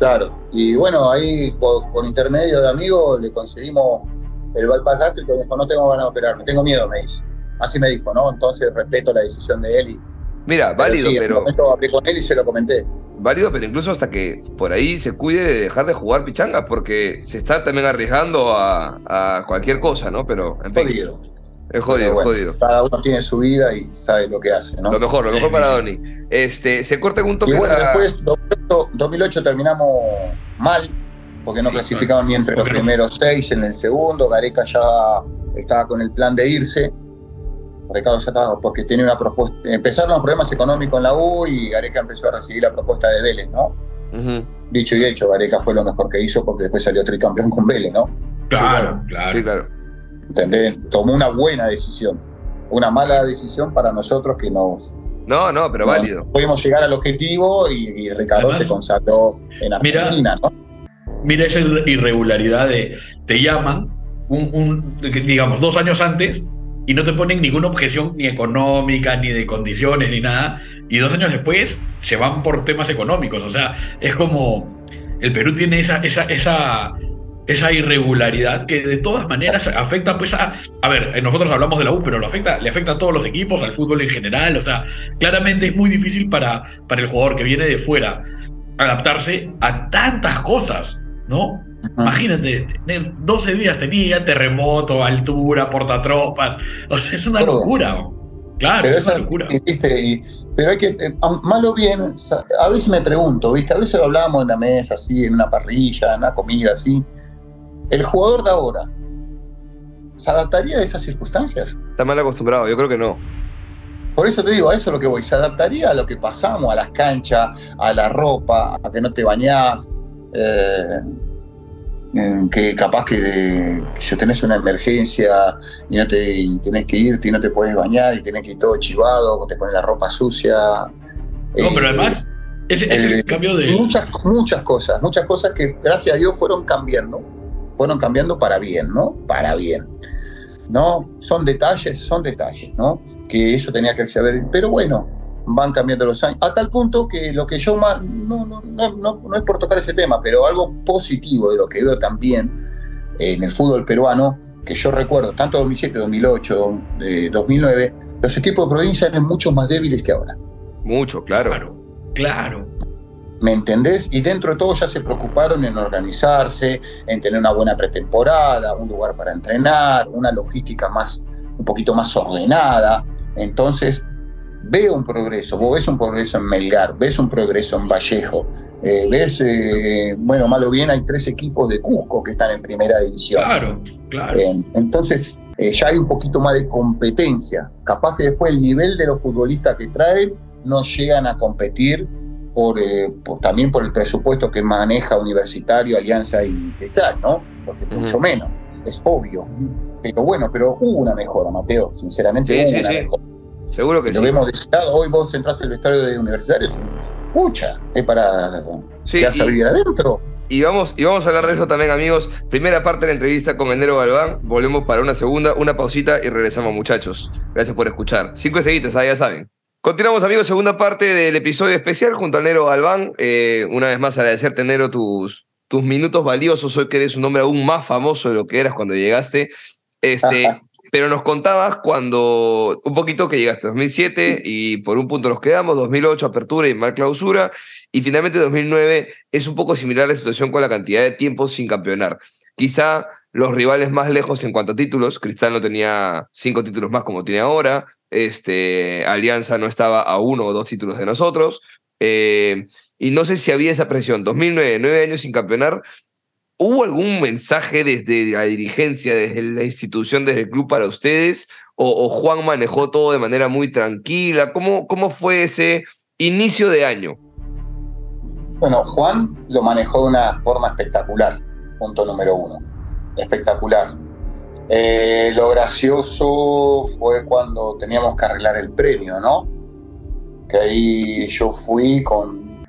Claro. Y bueno, ahí por, por intermedio de amigos le conseguimos el bypass gástrico y me dijo, no tengo ganas de operarme, tengo miedo, me dice. Así me dijo, ¿no? Entonces respeto la decisión de él y Mira, válido, sí, pero. momento hablé con él y se lo comenté. Válido, pero incluso hasta que por ahí se cuide de dejar de jugar pichangas, porque se está también arriesgando a, a cualquier cosa, ¿no? Pero, en fin, Jodido. es jodido, Pero bueno, jodido. Cada uno tiene su vida y sabe lo que hace, ¿no? Lo mejor, lo mejor para Donny. Este, se corta en un toque Y bueno, la- después, 2008, 2008 terminamos mal, porque no Sí, clasificaban ni entre los primeros seis en el segundo. Gareca ya estaba con el plan de irse. Ricardo ya estaba, porque tenía una propuesta. Empezaron los problemas económicos en la U y Gareca empezó a recibir la propuesta de Vélez, ¿no? Dicho y hecho, Gareca fue lo mejor que hizo porque después salió tricampeón con Vélez, ¿no? Claro, claro. Sí, claro. ¿Entendés? Tomó una buena decisión. Una mala decisión para nosotros que nos. No, no, pero válido. pudimos llegar al objetivo y, y Ricardo Además, se consagró en mira, Argentina, ¿no? Mira esa irre- irregularidad de te llaman, un, un- digamos, dos años antes y no te ponen ninguna objeción ni económica, ni de condiciones, ni nada. Y dos años después se van por temas económicos. O sea, es como el Perú tiene esa, esa, esa, irregularidad que de todas maneras afecta pues a... A ver, nosotros hablamos de la U, pero lo afecta, le afecta a todos los equipos, al fútbol en general. O sea, claramente es muy difícil para, para el jugador que viene de fuera adaptarse a tantas cosas, ¿no? Imagínate, tener 12 días tenía terremoto, altura, portatropas. O sea, es una Todo. locura. Claro, Pero, es una locura. ¿viste? Y- pero hay que, eh, mal o bien, a veces me pregunto, ¿viste? A veces lo hablábamos en la mesa, así, en una parrilla, en una comida, así. El jugador de ahora, ¿se adaptaría a esas circunstancias? Está mal acostumbrado, yo creo que no. Por eso te digo, a eso es lo que voy. ¿Se adaptaría a lo que pasamos, a las canchas, a la ropa, a que no te bañás? eh, que capaz que, de- que si tenés una emergencia y no te y tenés que irte y no te puedes bañar y tenés que ir todo chivado, o te pones la ropa sucia. No, pero Eh, además, es, es el eh, cambio de. Muchas, muchas cosas, muchas cosas que gracias a Dios fueron cambiando, fueron cambiando para bien, ¿no? Para bien. ¿No? Son detalles, son detalles, ¿no? Que eso tenía que saber, pero bueno, van cambiando los años, a tal punto que lo que yo más, no, no, no, no, no es por tocar ese tema, pero algo positivo de lo que veo también en el fútbol peruano, que yo recuerdo, tanto 2007, 2008, eh, 2009, los equipos de provincia eran mucho más débiles que ahora. Mucho, claro. Claro, claro. ¿Me entendés? Y dentro de todo ya se preocuparon en organizarse, en tener una buena pretemporada, un lugar para entrenar, una logística más, un poquito más ordenada. Entonces, veo un progreso. Vos ves un progreso en Melgar, ves un progreso en Vallejo, eh, ves, eh, bueno, malo o bien, hay tres equipos de Cusco que están en primera división. Claro, claro. Eh, entonces, eh, ya hay un poquito más de competencia. Capaz que después el nivel de los futbolistas que traen no llegan a competir por, eh, por- también por el presupuesto que maneja Universitario, Alianza y Cristal, ¿no? Porque mucho menos, es obvio. Pero bueno, pero hubo una mejora, Mateo, sinceramente Sí, hubo sí, una sí. mejora. Seguro que Lo sí. vemos de ese lado. Hoy vos entras al vestuario de Universitario, es un pucha, es para Sí, quedarse a vivir adentro. Y vamos, y vamos a hablar de eso también, amigos. Primera parte de la entrevista con Enero Galván. Volvemos para una segunda, una pausita y regresamos, muchachos. Gracias por escuchar. Cinco estrellitas, ya saben. Continuamos, amigos, segunda parte del episodio especial junto a Nero Galván. Eh, una vez más, agradecerte, Nero, tus, tus minutos valiosos. Hoy que eres un hombre aún más famoso de lo que eras cuando llegaste. Este, pero nos contabas cuando, un poquito que llegaste 2007 y por un punto nos quedamos, 2008 apertura y mal clausura. Y finalmente 2009 es un poco similar a la situación con la cantidad de tiempo sin campeonar. Quizá los rivales más lejos en cuanto a títulos, Cristal no tenía cinco títulos más como tiene ahora, este, Alianza no estaba a uno o dos títulos de nosotros, eh, y no sé si había esa presión. 2009, nueve años sin campeonar, ¿hubo algún mensaje desde la dirigencia, desde la institución, desde el club para ustedes? ¿O, Juan manejó todo de manera muy tranquila? ¿Cómo, ¿Cómo fue ese inicio de año? Bueno, Juan lo manejó de una forma espectacular, punto número uno. Espectacular. Eh, lo gracioso fue cuando teníamos que arreglar el premio, ¿no? Que ahí yo fui con,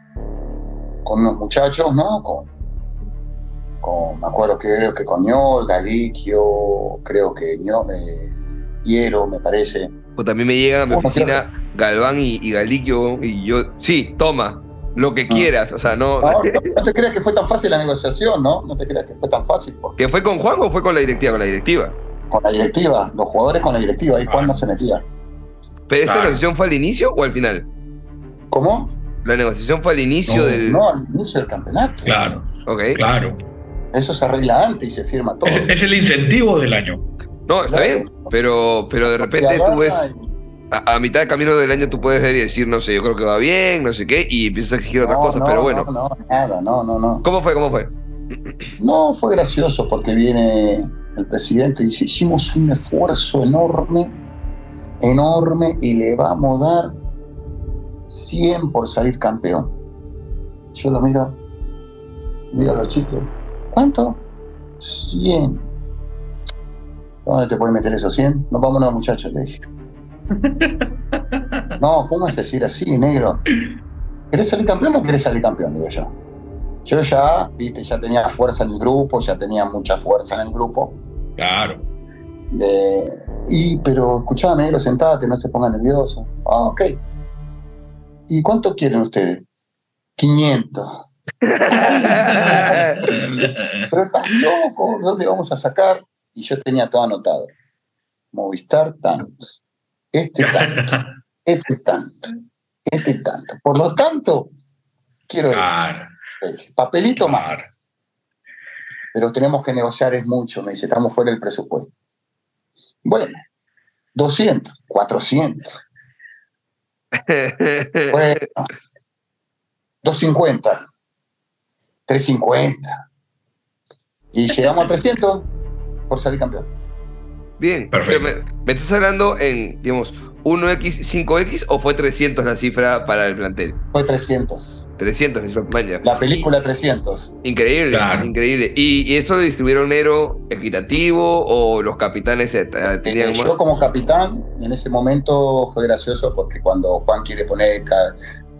con unos muchachos, ¿no? Con, me acuerdo que creo que con Ñol, Galiquio, creo que Ñol, eh, Hiero, me parece. O también me llega a mi ¿Cómo oficina Galván y, y Galiquio y yo, sí, toma, lo que Ah. quieras, o sea, no... No, no, no te creas que fue tan fácil la negociación, ¿no? No te creas que fue tan fácil, porque ¿Que fue con Juan o fue con la directiva? Con la directiva. con la directiva, los jugadores con la directiva, ahí Juan no se metía. ¿Pero esta negociación fue al inicio o al final? ¿Cómo? La negociación fue al inicio no, del... no, al inicio del campeonato. Claro, Ok. claro. Eso se arregla antes y se firma todo. Es, es el incentivo del año. No, está Claro. bien, pero, pero de repente Te tú ves... A, a mitad de camino del año tú puedes ver y decir, no sé, yo creo que va bien, no sé qué, y empiezas a exigir otras cosas, no, pero bueno. No, no, nada, no, no, no. ¿Cómo fue? ¿Cómo fue? No, fue gracioso porque viene el presidente y dice, hicimos un esfuerzo enorme, enorme, y le vamos a dar 100 por salir campeón. Yo lo miro, miro a los chicos, ¿cuánto? 100. ¿Dónde te puedes meter esos 100? Nos vámonos, muchachos, le dije. No, ¿cómo es decir así, negro? ¿Querés salir campeón o querés salir campeón? Digo yo. Yo ya, viste, ya tenía fuerza en el grupo, ya tenía mucha fuerza en el grupo. Claro. Eh, y, pero escuchame, negro, sentate, no te pongas nervioso. Ah, ok. ¿Y cuánto quieren ustedes? 500. Pero estás loco, ¿dónde vamos a sacar? Y yo tenía todo anotado. Movistar tanto, este tanto, este tanto, este tanto. Por lo tanto, quiero Claro, esto. papelito más. claro. Pero tenemos que negociar es mucho, me dice, estamos fuera del presupuesto. Bueno, 200, 400, bueno, 250, 350. Y llegamos a 300 por salir campeón. Bien, Perfecto. pero me, me estás hablando en, digamos, 1X, 5X o fue 300 la cifra para el plantel? Fue 300. 300 la cifra, vaya. La película 300. Increíble, Claro. increíble. ¿Y, y eso lo distribuyeron negro equitativo o los capitanes eh, tenían Eh, yo como capitán, en ese momento fue gracioso porque cuando Juan quiere poner,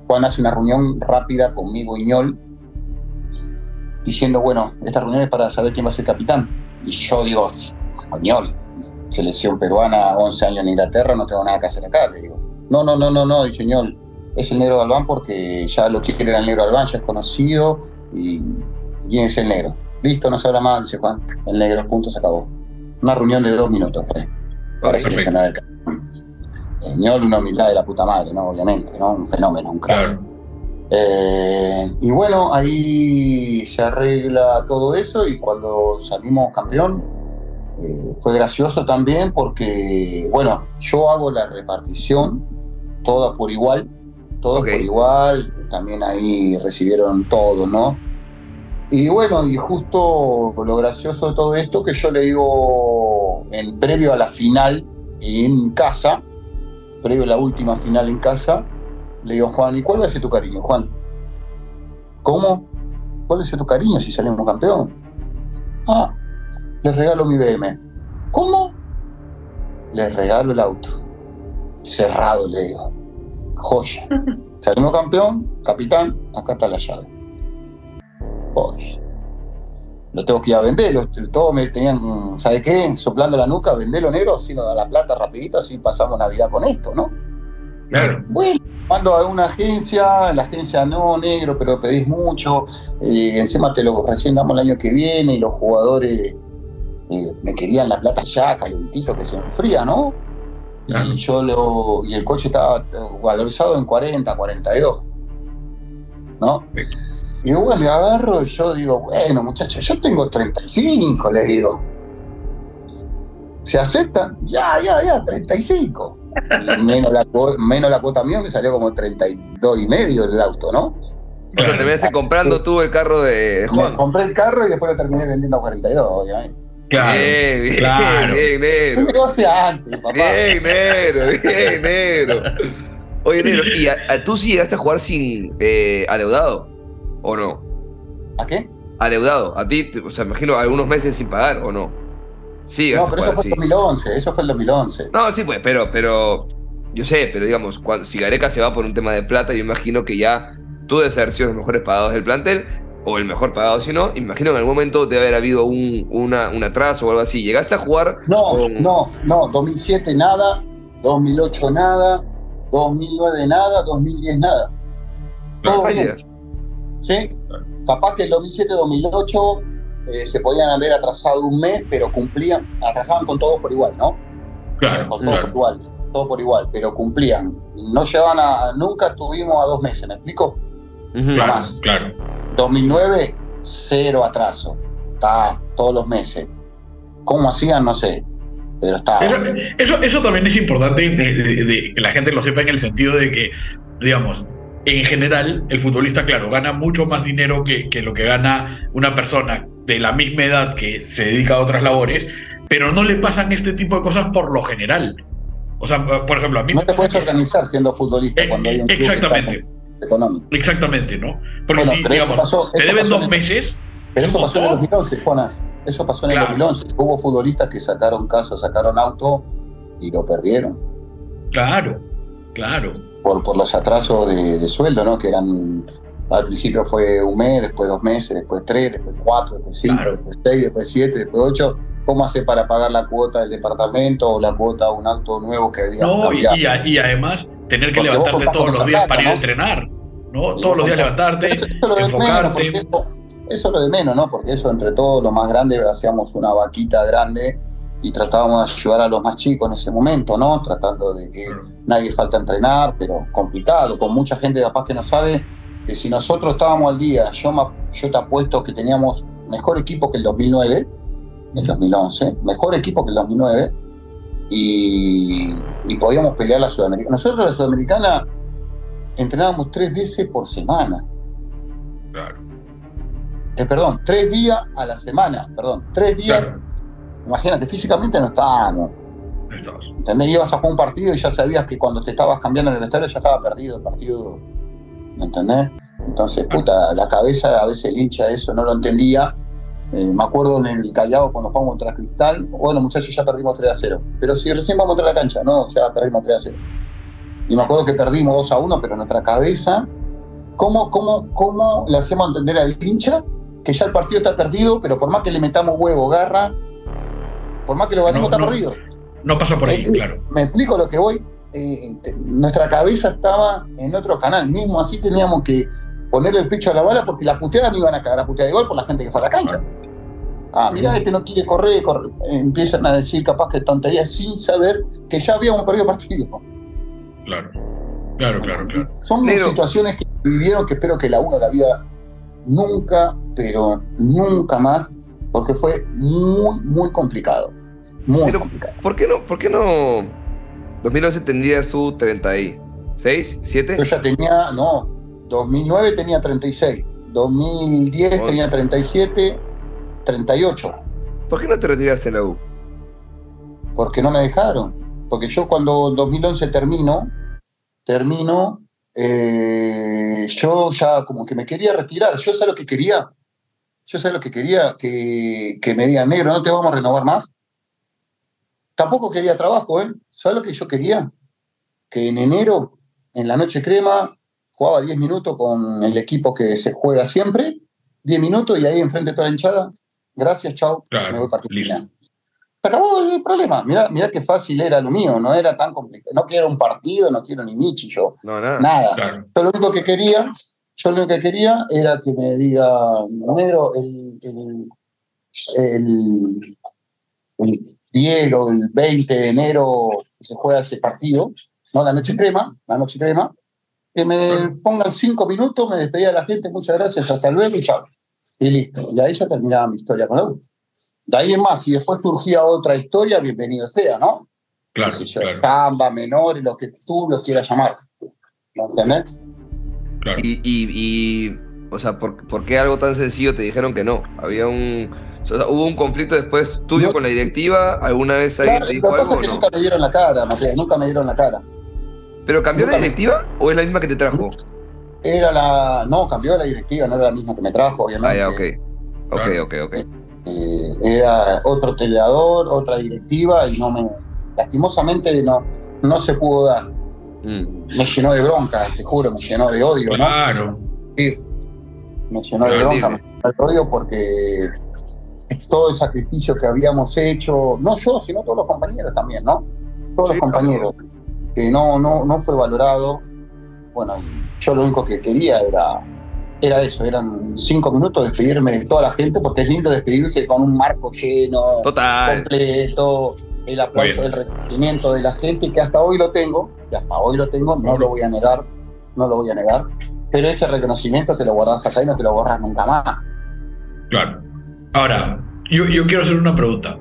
Juan hace una reunión rápida conmigo y Ñol, diciendo, bueno, esta reunión es para saber quién va a ser capitán. Y yo digo, Ñol, selección peruana, 11 años en Inglaterra, no tengo nada que hacer acá, te digo. No, no, no, no, no, dice Ñol, es el negro Galván porque ya lo quiere era el negro Galván, ya es conocido, y ¿y quién es el negro. Listo, no se habla más, dice Juan, el negro, punto, se acabó. Una reunión de dos minutos fue para Perfecto. seleccionar el campeón. Ñol, una humildad de la puta madre, ¿no? Obviamente, ¿no? Un fenómeno, un crack. Claro. Eh, y bueno, ahí se arregla todo eso y cuando salimos campeón eh, fue gracioso también porque, bueno, yo hago la repartición toda por igual, todos Ok. por igual, también ahí recibieron todo, ¿no? Y bueno, y justo lo gracioso de todo esto que yo le digo en previo a la final en casa, previo a la última final en casa, le digo, Juan, ¿y cuál va a ser tu cariño, Juan? ¿Cómo? ¿Cuál va a ser tu cariño si salimos campeón? Ah, les regalo mi BM. ¿Cómo? Les regalo el auto. Cerrado, le digo. Joya. Salimos campeón, capitán, acá está la llave. Voy. Lo tengo que ir a vender, todos me tenían, ¿sabe qué? Soplando la nuca, vendelo negro, así nos da la plata rapidito, así pasamos Navidad con esto, ¿no? Claro. Bueno, mando a una agencia, la agencia no, negro, pero pedís mucho, eh, encima te lo recién damos el año que viene y los jugadores eh, me querían la plata ya, calentito que se enfría, ¿no? Claro. Y yo lo, y el coche estaba eh, valorizado en 40, 42. ¿no? Y bueno, le agarro y yo digo, bueno, muchachos, yo tengo 35, les digo. ¿Se aceptan? Ya, ya, ya, 35. Menos, la, menos la cuota mía me salió como 32 y medio el auto, ¿no? O sea, terminaste comprando tú el carro de, de Me Juan. compré el carro y después lo terminé vendiendo a 42, obviamente. Claro. bien, bien, claro. bien, Un negro. negocio antes, papá. Bien, negro, bien, negro. Oye, negro, ¿y a, a tú sí llegaste a jugar sin eh, adeudado? ¿O no? ¿A qué? Adeudado. A ti, o sea, imagino algunos meses sin pagar, ¿o no? Sí, No, pero eso fue sí. el 2011, eso fue el 2011. No, sí, pues, pero, pero. Yo sé, pero digamos, cuando, si Gareca se va por un tema de plata, yo imagino que ya tú debes haber sido los mejores pagados del plantel, o el mejor pagado si no. Imagino que en algún momento debe haber habido un, una, un atraso o algo así. ¿Llegaste a jugar? No, con- no, no, 2007 nada, 2008 nada, 2009 nada, 2010 nada. Todo bien. ¿Sí? Capaz que el 2007-2008 eh, se podían haber atrasado un mes, pero cumplían, atrasaban con todos por igual, ¿no? Claro, Con todos claro. por igual, todo por igual, pero cumplían. No llevaban a, nunca estuvimos a dos meses, ¿me explico? Ujú. Claro, claro. 2009, cero atraso. Está todos los meses. ¿Cómo hacían? No sé. Pero está. Eso, eso, eso también es importante de- de- de que la gente lo sepa en el sentido de que, digamos, en general, el futbolista, claro, gana mucho más dinero que, que lo que gana una persona de la misma edad que se dedica a otras labores, pero no le pasan este tipo de cosas por lo general. O sea, por ejemplo, a mí No me te puedes organizar siendo futbolista Eh, cuando hay un club que está exactamente, económico. exactamente, ¿no? Porque Bueno, si, digamos, pasó- te deben dos en- meses, Pero eso pasó en el montón. 2011, Jonas. Eso pasó en el Claro. 2011. Hubo futbolistas que sacaron casa, sacaron auto y lo perdieron claro, claro. por, por los atrasos de, de sueldo, ¿no? Que eran. Al principio fue un mes, después dos meses, después tres, después cuatro, después cinco, Claro. después seis, después siete, después ocho. ¿Cómo hace para pagar la cuota del departamento o la cuota de un auto nuevo que había No, y, a- además tener que Porque levantarte todos los días plata, para ir a entrenar, ¿no? Y Todos los días levantarte, Eso, eso es lo de menos, enfocarte. porque eso, eso es lo de menos, ¿no? Porque eso entre todos los más grandes hacíamos una vaquita grande y tratábamos de ayudar a los más chicos en ese momento, ¿no? Tratando de que nadie falta entrenar, pero complicado, con mucha gente capaz que no sabe que si nosotros estábamos al día, yo, yo te apuesto que teníamos mejor equipo que el 2009, el 2011, mejor equipo que el 2009, y, y podíamos pelear la Sudamericana. Nosotros la Sudamericana entrenábamos tres veces por semana. Claro, Eh, perdón, tres días a la semana, perdón, tres días, claro. imagínate, físicamente no estábamos. ¿entendés? Ibas a jugar un partido y ya sabías que cuando te estabas cambiando en el vestuario ya estaba perdido el partido, ¿me entendés? Entonces, puta, la cabeza a veces el hincha eso no lo entendía. Eh, me acuerdo en el Callao cuando jugamos contra Cristal, bueno muchachos ya perdimos 3 a 0, pero si recién vamos a entrar a la cancha, no, ya perdimos 3 a 0. Y me acuerdo que perdimos 2 a 1, pero nuestra cabeza, ¿cómo, cómo, cómo le hacemos entender al hincha que ya el partido está perdido, pero por más que le metamos huevo, garra, por más que lo ganemos, No, está perdido? No pasa por ahí, Eh, claro. Me explico lo que voy. Eh, te- nuestra cabeza estaba en otro canal, mismo así teníamos que ponerle el pecho a la bala porque las puteadas no iban a cagar a puteada gol por la gente que fue a la cancha. Ah, mirá, este no quiere correr, corre. Empiezan a decir capaz que tonterías sin saber que ya habíamos perdido partido. Claro, claro, claro, claro. Son Negro. situaciones que vivieron que espero que la uno la vida nunca, pero nunca más, porque fue muy, muy complicado. Muy Pero- complicado. ¿Por qué no? ¿Por qué no? 2011 tendrías tú 36, 7. Yo ya tenía, no, 2009 tenía 36, 2010 Oh. tenía 37, 38, ¿Por qué no te retiraste en la U? porque no me dejaron. Porque yo cuando 2011 termino, termino, eh, yo ya como que me quería retirar. Yo sé lo que quería. Yo sé lo que quería, que, que me digan, negro, no te vamos a renovar más. Tampoco quería trabajo, ¿eh? ¿Sabes lo que yo quería? Que en enero, en la noche crema, jugaba 10 minutos con el equipo que se juega siempre, 10 minutos y ahí enfrente toda la hinchada. Gracias, chao. Claro, me voy para Argentina. Se acabó el problema. Mirá, mirá qué fácil era lo mío, no era tan complicado. No quiero un partido, no quiero ni Michi yo, No, nada. nada. Claro, Yo lo único que quería, yo lo único que quería era que me diga, negro, el, el, el, el 10 o el 20 de enero se juega ese partido, no la noche crema, la noche crema, que me pongan cinco minutos, me despedía a la gente, muchas gracias, hasta luego y chao. Y listo. Y ahí ya terminaba mi historia con la U. De ahí en más, si después surgía otra historia, bienvenido sea, ¿no? Claro, Qué sé yo, claro, Camba, menor, lo que tú lo quieras llamar. ¿Me entendés? claro. Y, y, y, o sea, ¿por, por qué algo tan sencillo te dijeron que no? Había un. O sea, ¿Hubo un conflicto después tuyo No. con la directiva? ¿Alguna vez alguien Claro, te lo dijo que pasa es que no? nunca me dieron la cara, Matías, nunca me dieron la cara. ¿Pero cambió la me- directiva o es la misma que te trajo? Era la. No, cambió la directiva, no era la misma que me trajo, Ah, obviamente. ya, ok. Ok, Claro. ok, ok. Eh, era otro teleador, otra directiva y no me. Lastimosamente no, no se pudo dar. Mm. Me llenó de bronca, te juro, me llenó de odio, ¿no? Claro. Sí. Me llenó de Claro, bronca, me llenó de odio porque todo el sacrificio que habíamos hecho, no yo, sino todos los compañeros también, ¿no? Todos Sí, los compañeros, que no, no, no fue valorado. Bueno, yo lo único que quería era, era eso, eran cinco minutos despedirme de toda la gente, porque es lindo despedirse con un marco lleno, Total. completo, el aplauso, el reconocimiento de la gente, que hasta hoy lo tengo, que hasta hoy lo tengo, no lo voy a negar, no lo voy a negar, pero ese reconocimiento te lo guardas acá y no te lo borras nunca más. Claro. Ahora, yo, yo quiero hacer una pregunta.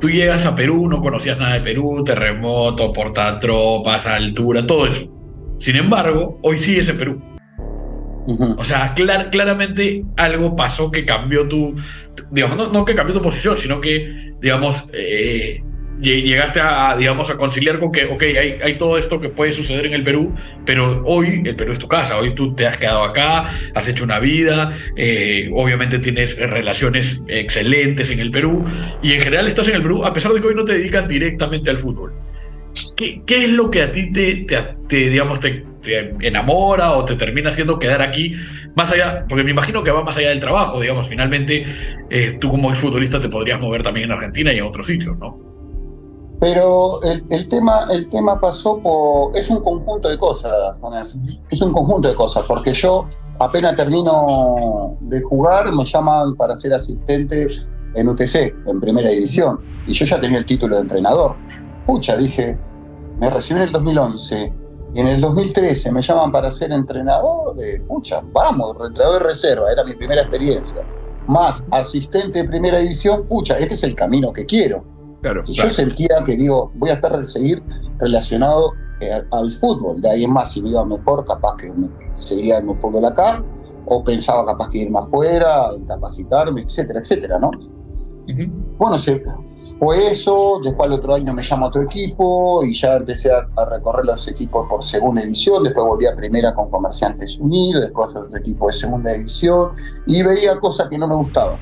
Tú llegas a Perú, no conocías nada de Perú, terremoto, portatropas, altura, todo eso. Sin embargo, hoy sigues en Perú. O sea, clar- claramente algo pasó que cambió tu, digamos, no, no que cambió tu posición, sino que, digamos, eh, llegaste a, a, digamos, a conciliar con que, ok, hay, hay todo esto que puede suceder en el Perú, pero hoy el Perú es tu casa, hoy tú te has quedado acá, has hecho una vida, eh, obviamente tienes relaciones excelentes en el Perú, y en general estás en el Perú, a pesar de que hoy no te dedicas directamente al fútbol. ¿Qué, qué es lo que a ti te, te, te, digamos, te, te enamora o te termina haciendo quedar aquí? Más allá, porque me imagino que va más allá del trabajo, digamos, finalmente eh, tú como exfutbolista te podrías mover también en Argentina y en otros sitios, ¿no? Pero el, el tema, el tema pasó por. Es un conjunto de cosas, Jonás. Es un conjunto de cosas, porque yo apenas termino de jugar, me llaman para ser asistente en UTC, en primera división. Y yo ya tenía el título de entrenador. Pucha, dije, me recibí en el 2011 y en el 2013 me llaman para ser entrenador. De, pucha, vamos, entrenador de reserva, era mi primera experiencia. Más asistente de primera división, pucha, este es el camino que quiero. Claro. Y Claro. yo sentía que digo, voy a estar seguir relacionado eh, al, al fútbol. De ahí en más, si me iba mejor, capaz que me seguía en el fútbol acá, o pensaba capaz que irme afuera, capacitarme, etcétera, etcétera, ¿no? Bueno, se, fue eso, después el otro año me llama otro equipo y ya empecé a, a recorrer los equipos por segunda división, después volví a primera con Comerciantes Unidos, después otro equipo de segunda división y veía cosas que no me gustaban,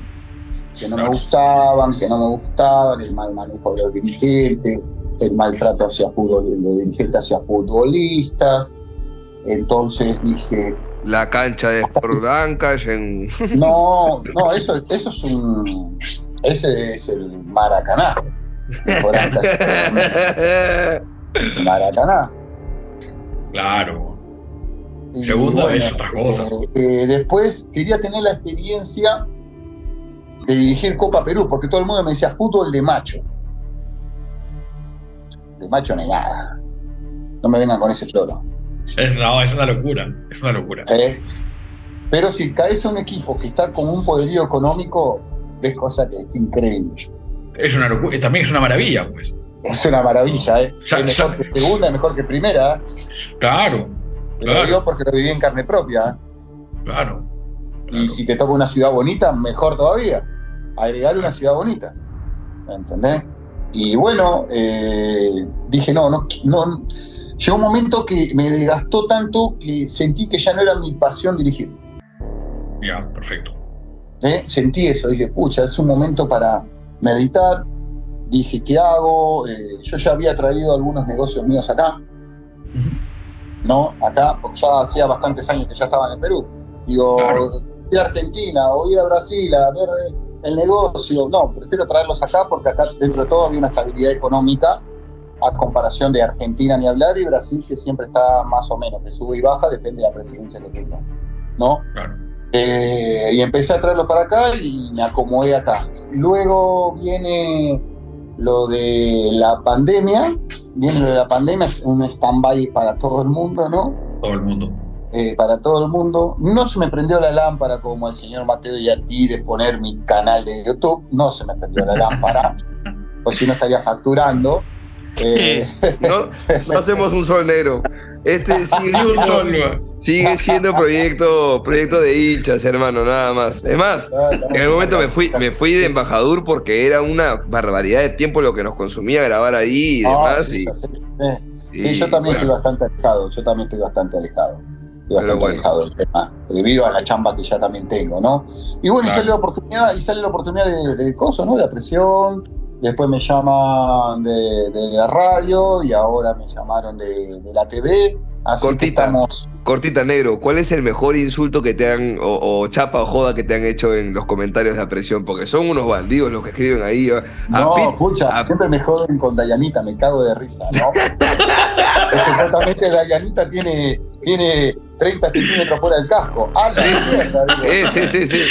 que no me gustaban, que no me gustaban, el mal manejo de los dirigentes, el maltrato hacia fútbol, de los dirigentes hacia futbolistas, entonces dije, La cancha de Sport Ancash en. no, no, eso, eso es un. Ese es el Maracaná. Por acá, el Maracaná. Claro. Y Segunda es otra cosa. eh, eh, después quería tener la experiencia de dirigir Copa Perú, porque todo el mundo me decía fútbol de macho. De macho ni nada. No me vengan con ese floro. Es, no, es una locura, es una locura. ¿eh? Pero si caes a un equipo que está con un poderío económico, ves cosas que es increíble. Es una locura, también es una maravilla, pues. Es una maravilla, ¿eh? Sa- es mejor que segunda, es mejor que primera. ¿eh? Claro, Lo Claro. digo porque lo viví en carne propia. ¿eh? claro. Y claro. si te toca una ciudad bonita, mejor todavía. Agregar una ciudad bonita. ¿Me entendés? Y bueno, eh, dije, no, no, no. Llegó un momento que me desgastó tanto que sentí que ya no era mi pasión dirigir. Ya, perfecto. ¿eh? Sentí eso, dije, pucha, es un momento para meditar. Dije, ¿qué hago? Eh, yo ya había traído algunos negocios míos acá. Ujú. ¿no? Acá, porque ya hacía bastantes años que ya estaba en el Perú. Digo, Claro. ir a Argentina o ir a Brasil a ver el negocio. No, prefiero traerlos acá porque acá dentro de todo había una estabilidad económica a comparación de Argentina ni hablar y Brasil que siempre está más o menos, que sube y baja, depende de la presidencia que tenga, ¿no? Claro. Eh, y empecé a traerlos para acá y me acomodé acá. Luego viene lo de la pandemia, viene lo de la pandemia, es un stand-by para todo el mundo, ¿no? Todo el mundo. Eh, para todo el mundo. No se me prendió la lámpara como el señor Mateo y a ti de poner mi canal de YouTube. No se me prendió la lámpara, o si no estaría facturando. Eh, no, no hacemos un sol negro. Este sigue siendo, sigue siendo proyecto, proyecto de hinchas, hermano, nada más. Es más, en el momento me fui, me fui de embajador porque era una barbaridad de tiempo lo que nos consumía grabar ahí y demás. Sí, yo también estoy bastante alejado. Yo también estoy bastante alejado. Estoy bastante alejado del tema, debido a la chamba que ya también tengo, ¿no? Y bueno, y sale la oportunidad, y sale la oportunidad de, de cosas, ¿no? De apresión después me llaman de, la radio y ahora me llamaron de, la TV. Así cortita, estamos... cortita negro, ¿cuál es el mejor insulto que te han, o, chapa o joda que te han hecho en los comentarios de apresión? Porque son unos bandidos los que escriben ahí. no, escucha, siempre me joden con Dayanita, me cago de risa, ¿no? Supuestamente Dayanita tiene, tiene 30 centímetros fuera del casco. sí, sí, sí, sí.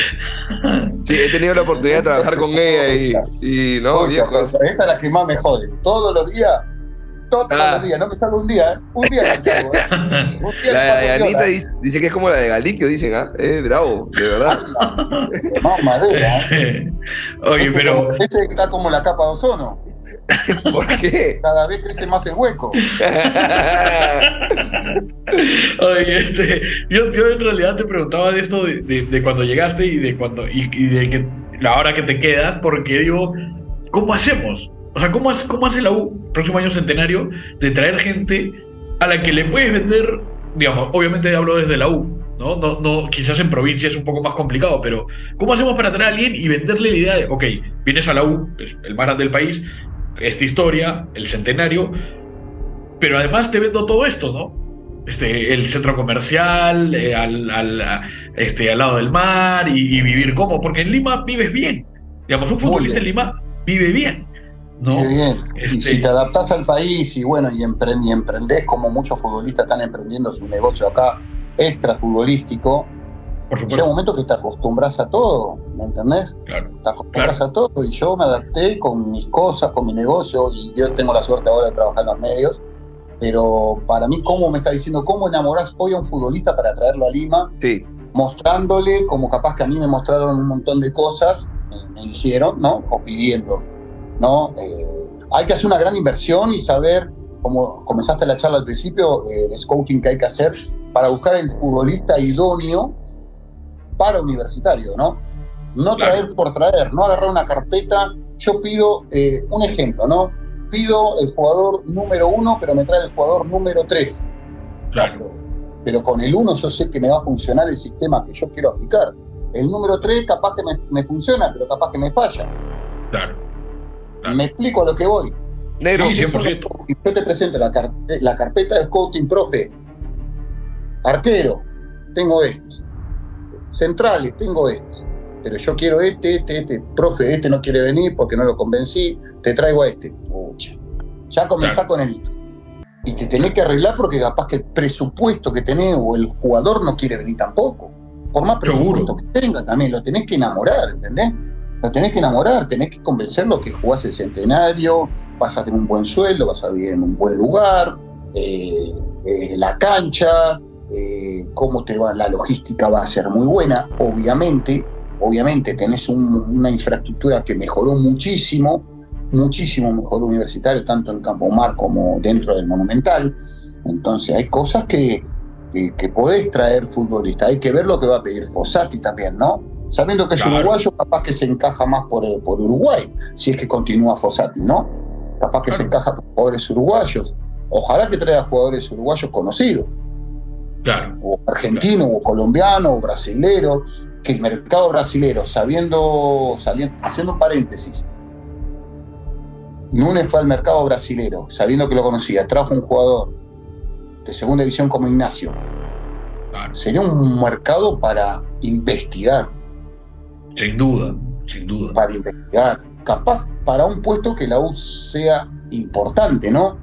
Sí, he tenido la oportunidad de trabajar con ella y, no, viejo. Esa es la que más me jode. Todos los días, todos ah. los días, no me salgo un día, ¿eh? un día me salgo. ¿eh? la de Anita dice, que es como la de Galiquio, dicen, ¿ah? Eh, bravo, de verdad. más madera. ¿eh? Oye, pero. Ese está como la capa de ozono. ¿Por qué? Cada vez crece más el hueco. Oye, este, yo, yo, en realidad te preguntaba de esto de, cuando llegaste y de cuando y, de que la hora que te quedas, porque digo, ¿cómo hacemos? O sea, ¿cómo, ¿cómo hace la U, próximo año centenario, de traer gente a la que le puedes vender, digamos, obviamente hablo desde la U, ¿no? No, no, quizás en provincia es un poco más complicado, pero ¿cómo hacemos para traer a alguien y venderle la idea de, ok, vienes a la U, es el más grande del país, esta historia, el centenario, pero además te vendo todo esto, ¿no? Este, el centro comercial, eh, al, este, al lado del mar y, vivir como, porque en Lima vives bien. Digamos, un futbolista en Lima vive bien. ¿no? Vive bien. Y este si te adaptas al país y bueno, y, emprendés como muchos futbolistas están emprendiendo su negocio acá extra futbolístico, Llega un momento que te acostumbras a todo, ¿me entendés? Claro. Te acostumbras a todo y yo me adapté con mis cosas, con mi negocio y yo tengo la suerte ahora de trabajar en los medios. Pero para mí, ¿cómo me está diciendo? ¿Cómo enamorás hoy a un futbolista para traerlo a Lima? Sí. Mostrándole, como capaz que a mí me mostraron un montón de cosas, me, dijeron, ¿no? O pidiendo, ¿no? Eh, hay que hacer una gran inversión y saber, como comenzaste la charla al principio, eh, el scouting que hay que hacer para buscar el futbolista idóneo para universitario, ¿no? No traer por traer, no agarrar una carpeta. Yo pido eh, un ejemplo, ¿no? Pido el jugador número uno, pero me trae el jugador número tres. Claro. Pero con el uno yo sé que me va a funcionar el sistema que yo quiero aplicar. El número tres capaz que me, funciona, pero capaz que me falla. Claro. Me explico a lo que voy. Negro, 100%. Yo te presento la, la carpeta de scouting, profe. Arquero, tengo esto centrales, tengo esto, pero yo quiero este, este, este, profe, este no quiere venir porque no lo convencí, te traigo a este. Mucha. Ya comenzá con el y te tenés que arreglar porque capaz que el presupuesto que tenés o el jugador no quiere venir tampoco. Por más presupuesto que tenga también, lo tenés que enamorar, ¿entendés? Lo tenés que enamorar, tenés que convencerlo que jugás el centenario, vas a tener un buen sueldo, vas a vivir en un buen lugar, eh, eh, la cancha, eh, cómo te va, la logística va a ser muy buena, obviamente, obviamente tenés una infraestructura que mejoró muchísimo, muchísimo mejor universitario, tanto en Campo Mar como dentro del Monumental. Entonces hay cosas que, que, podés traer futbolista, hay que ver lo que va a pedir Fossati también, ¿no? Sabiendo que es uruguayo, capaz que se encaja más por, por Uruguay, si es que continúa Fossati, ¿no? Capaz que se encaja con jugadores uruguayos. Ojalá que traiga jugadores uruguayos conocidos o argentino, o colombiano, o brasilero, que el mercado brasilero, sabiendo, saliendo, haciendo un paréntesis, Núñez fue al mercado brasilero, sabiendo que lo conocía, trajo un jugador de segunda división como Ignacio. Sería un mercado para investigar. Sin duda, sin duda. Para investigar. Capaz para un puesto que la U sea importante, ¿no?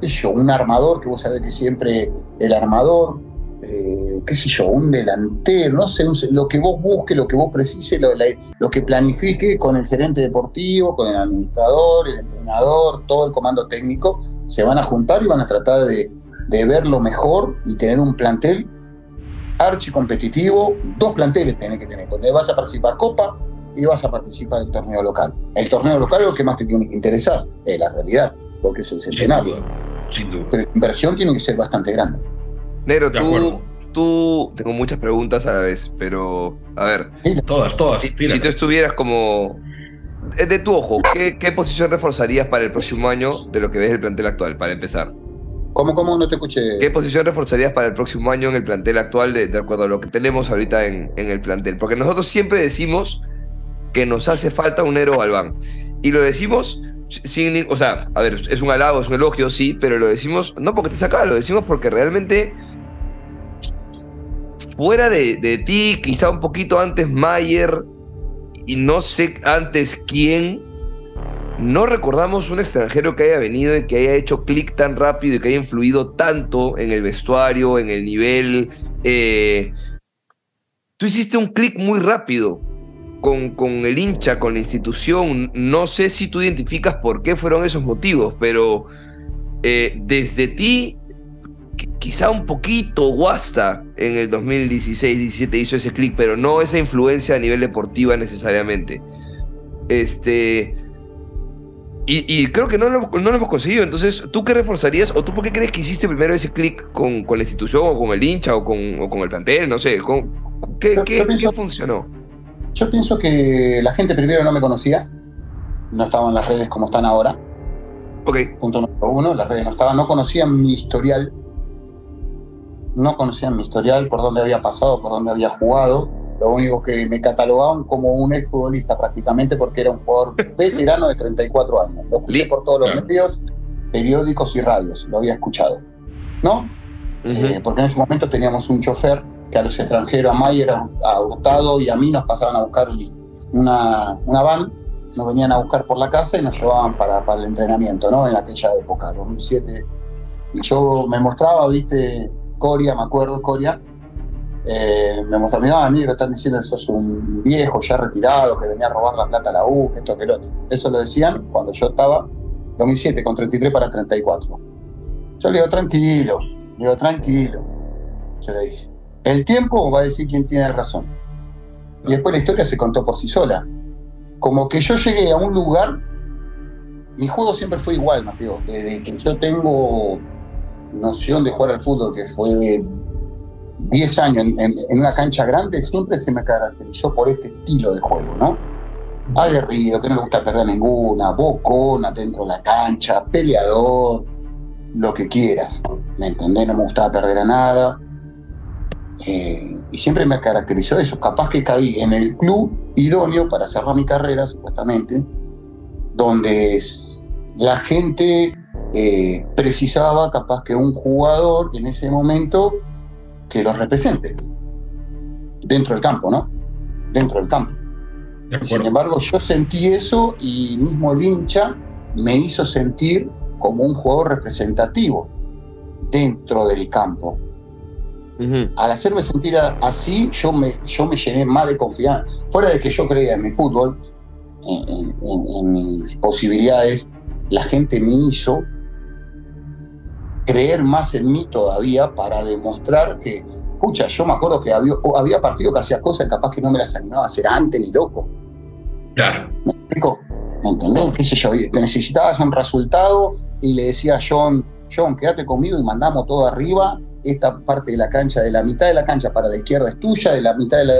Yo, un armador, que vos sabés que siempre el armador eh, qué sé yo, un delantero, no sé, lo que vos busques, lo que vos precises, lo, que planifique con el gerente deportivo, con el administrador, el entrenador, todo el comando técnico, se van a juntar y van a tratar de, ver lo mejor y tener un plantel archicompetitivo, dos planteles tenés que tener, donde vas a participar Copa y vas a participar del torneo local. El torneo local es lo que más te tiene que interesar, es la realidad, porque es el centenario. Sin duda. Sin duda. Pero la inversión tiene que ser bastante grande. Negro, De tú, tú, tengo muchas preguntas a la vez, pero a ver, Todas, todas. si, tú estuvieras como eh, de tu ojo, ¿qué, qué posición reforzarías para el próximo año de lo que ves del plantel actual, para empezar? ¿Cómo, cómo no te escuché? ¿Qué posición reforzarías para el próximo año en el plantel actual de, de acuerdo a lo que tenemos ahorita en, en el plantel? Porque nosotros siempre decimos que nos hace falta un Nero Galván. Y lo decimos sin... O sea, a ver, es un halago, es un elogio, sí, pero lo decimos no porque te saca, lo decimos porque realmente fuera de, de ti, quizá un poquito antes Mayer y no sé antes quién, no recordamos un extranjero que haya venido y que haya hecho clic tan rápido y que haya influido tanto en el vestuario, en el nivel. eh, tú hiciste un clic muy rápido con, con el hincha, con la institución. No sé si tú identificas por qué fueron esos motivos, pero eh, desde ti, quizá un poquito Guasta en el 2016-17 hizo ese clic, pero no esa influencia a nivel deportiva necesariamente. Este. Y, y creo que no lo, hemos- no lo hemos conseguido. Entonces, ¿tú qué reforzarías? ¿O tú por qué crees que hiciste primero ese clic con, con la institución o con el hincha o con, o con el plantel? No sé. con- ¿Qué, Yo- qué- yo pienso- qué funcionó? Yo pienso que la gente primero no me conocía, no estaba en las redes como están ahora. Ok. Punto número uno, las redes no estaban, no conocían mi historial. No conocían mi historial, por dónde había pasado, por dónde había jugado. Lo único que me catalogaban como un exfutbolista prácticamente porque era un jugador veterano de 34 años. Lo escuché por todos los medios, periódicos y radios, lo había escuchado. ¿No? Ujú. Eh, porque en ese momento teníamos un chofer que a los extranjeros, a Mayer, a Hurtado y a mí nos pasaban a buscar una, una van, nos venían a buscar por la casa y nos llevaban para, para el entrenamiento, ¿no? En aquella época, 2007. Y yo me mostraba, viste, Coria, me acuerdo, Coria, eh, me mostraba, mirá, negro, están diciendo que sos un viejo ya retirado, que venía a robar la plata a la U, que esto, que el otro. Eso lo decían cuando yo estaba, 2007, con 33 para 34. Yo le digo, tranquilo, le digo, tranquilo. Yo le dije, el tiempo va a decir quién tiene razón. Y después la historia se contó por sí sola. Como que yo llegué a un lugar, mi juego siempre fue igual, Mateo. Desde que yo tengo noción de jugar al fútbol, que fue 10 años en, una cancha grande, siempre se me caracterizó por este estilo de juego, ¿no? Aguerrido, que no le gusta perder ninguna, bocona dentro de la cancha, peleador, lo que quieras. ¿Me entendés? No me gustaba perder a nada. Eh, y siempre me caracterizó eso. Capaz que caí en el club idóneo para cerrar mi carrera, supuestamente, donde la gente eh, precisaba capaz que un jugador en ese momento que los represente. Dentro del campo, ¿no? Dentro del campo. De Sin embargo, yo sentí eso y mismo el hincha me hizo sentir como un jugador representativo dentro del campo. Al hacerme sentir a- así, yo me, yo me llené más de confianza. Fuera de que yo creía en mi fútbol, en, en- en- en mis posibilidades, la gente me hizo creer más en mí todavía para demostrar que, pucha, yo me acuerdo que había, había partido que hacía cosas capaz que no me las animaba a hacer antes ni loco. Claro. ¿Me explico? ¿Me entendés? ¿Qué sé yo? Te necesitabas un resultado y le decía a John, John, quédate conmigo y mandamos todo arriba. Esta parte de la cancha, de la mitad de la cancha para la izquierda es tuya, de la mitad de la...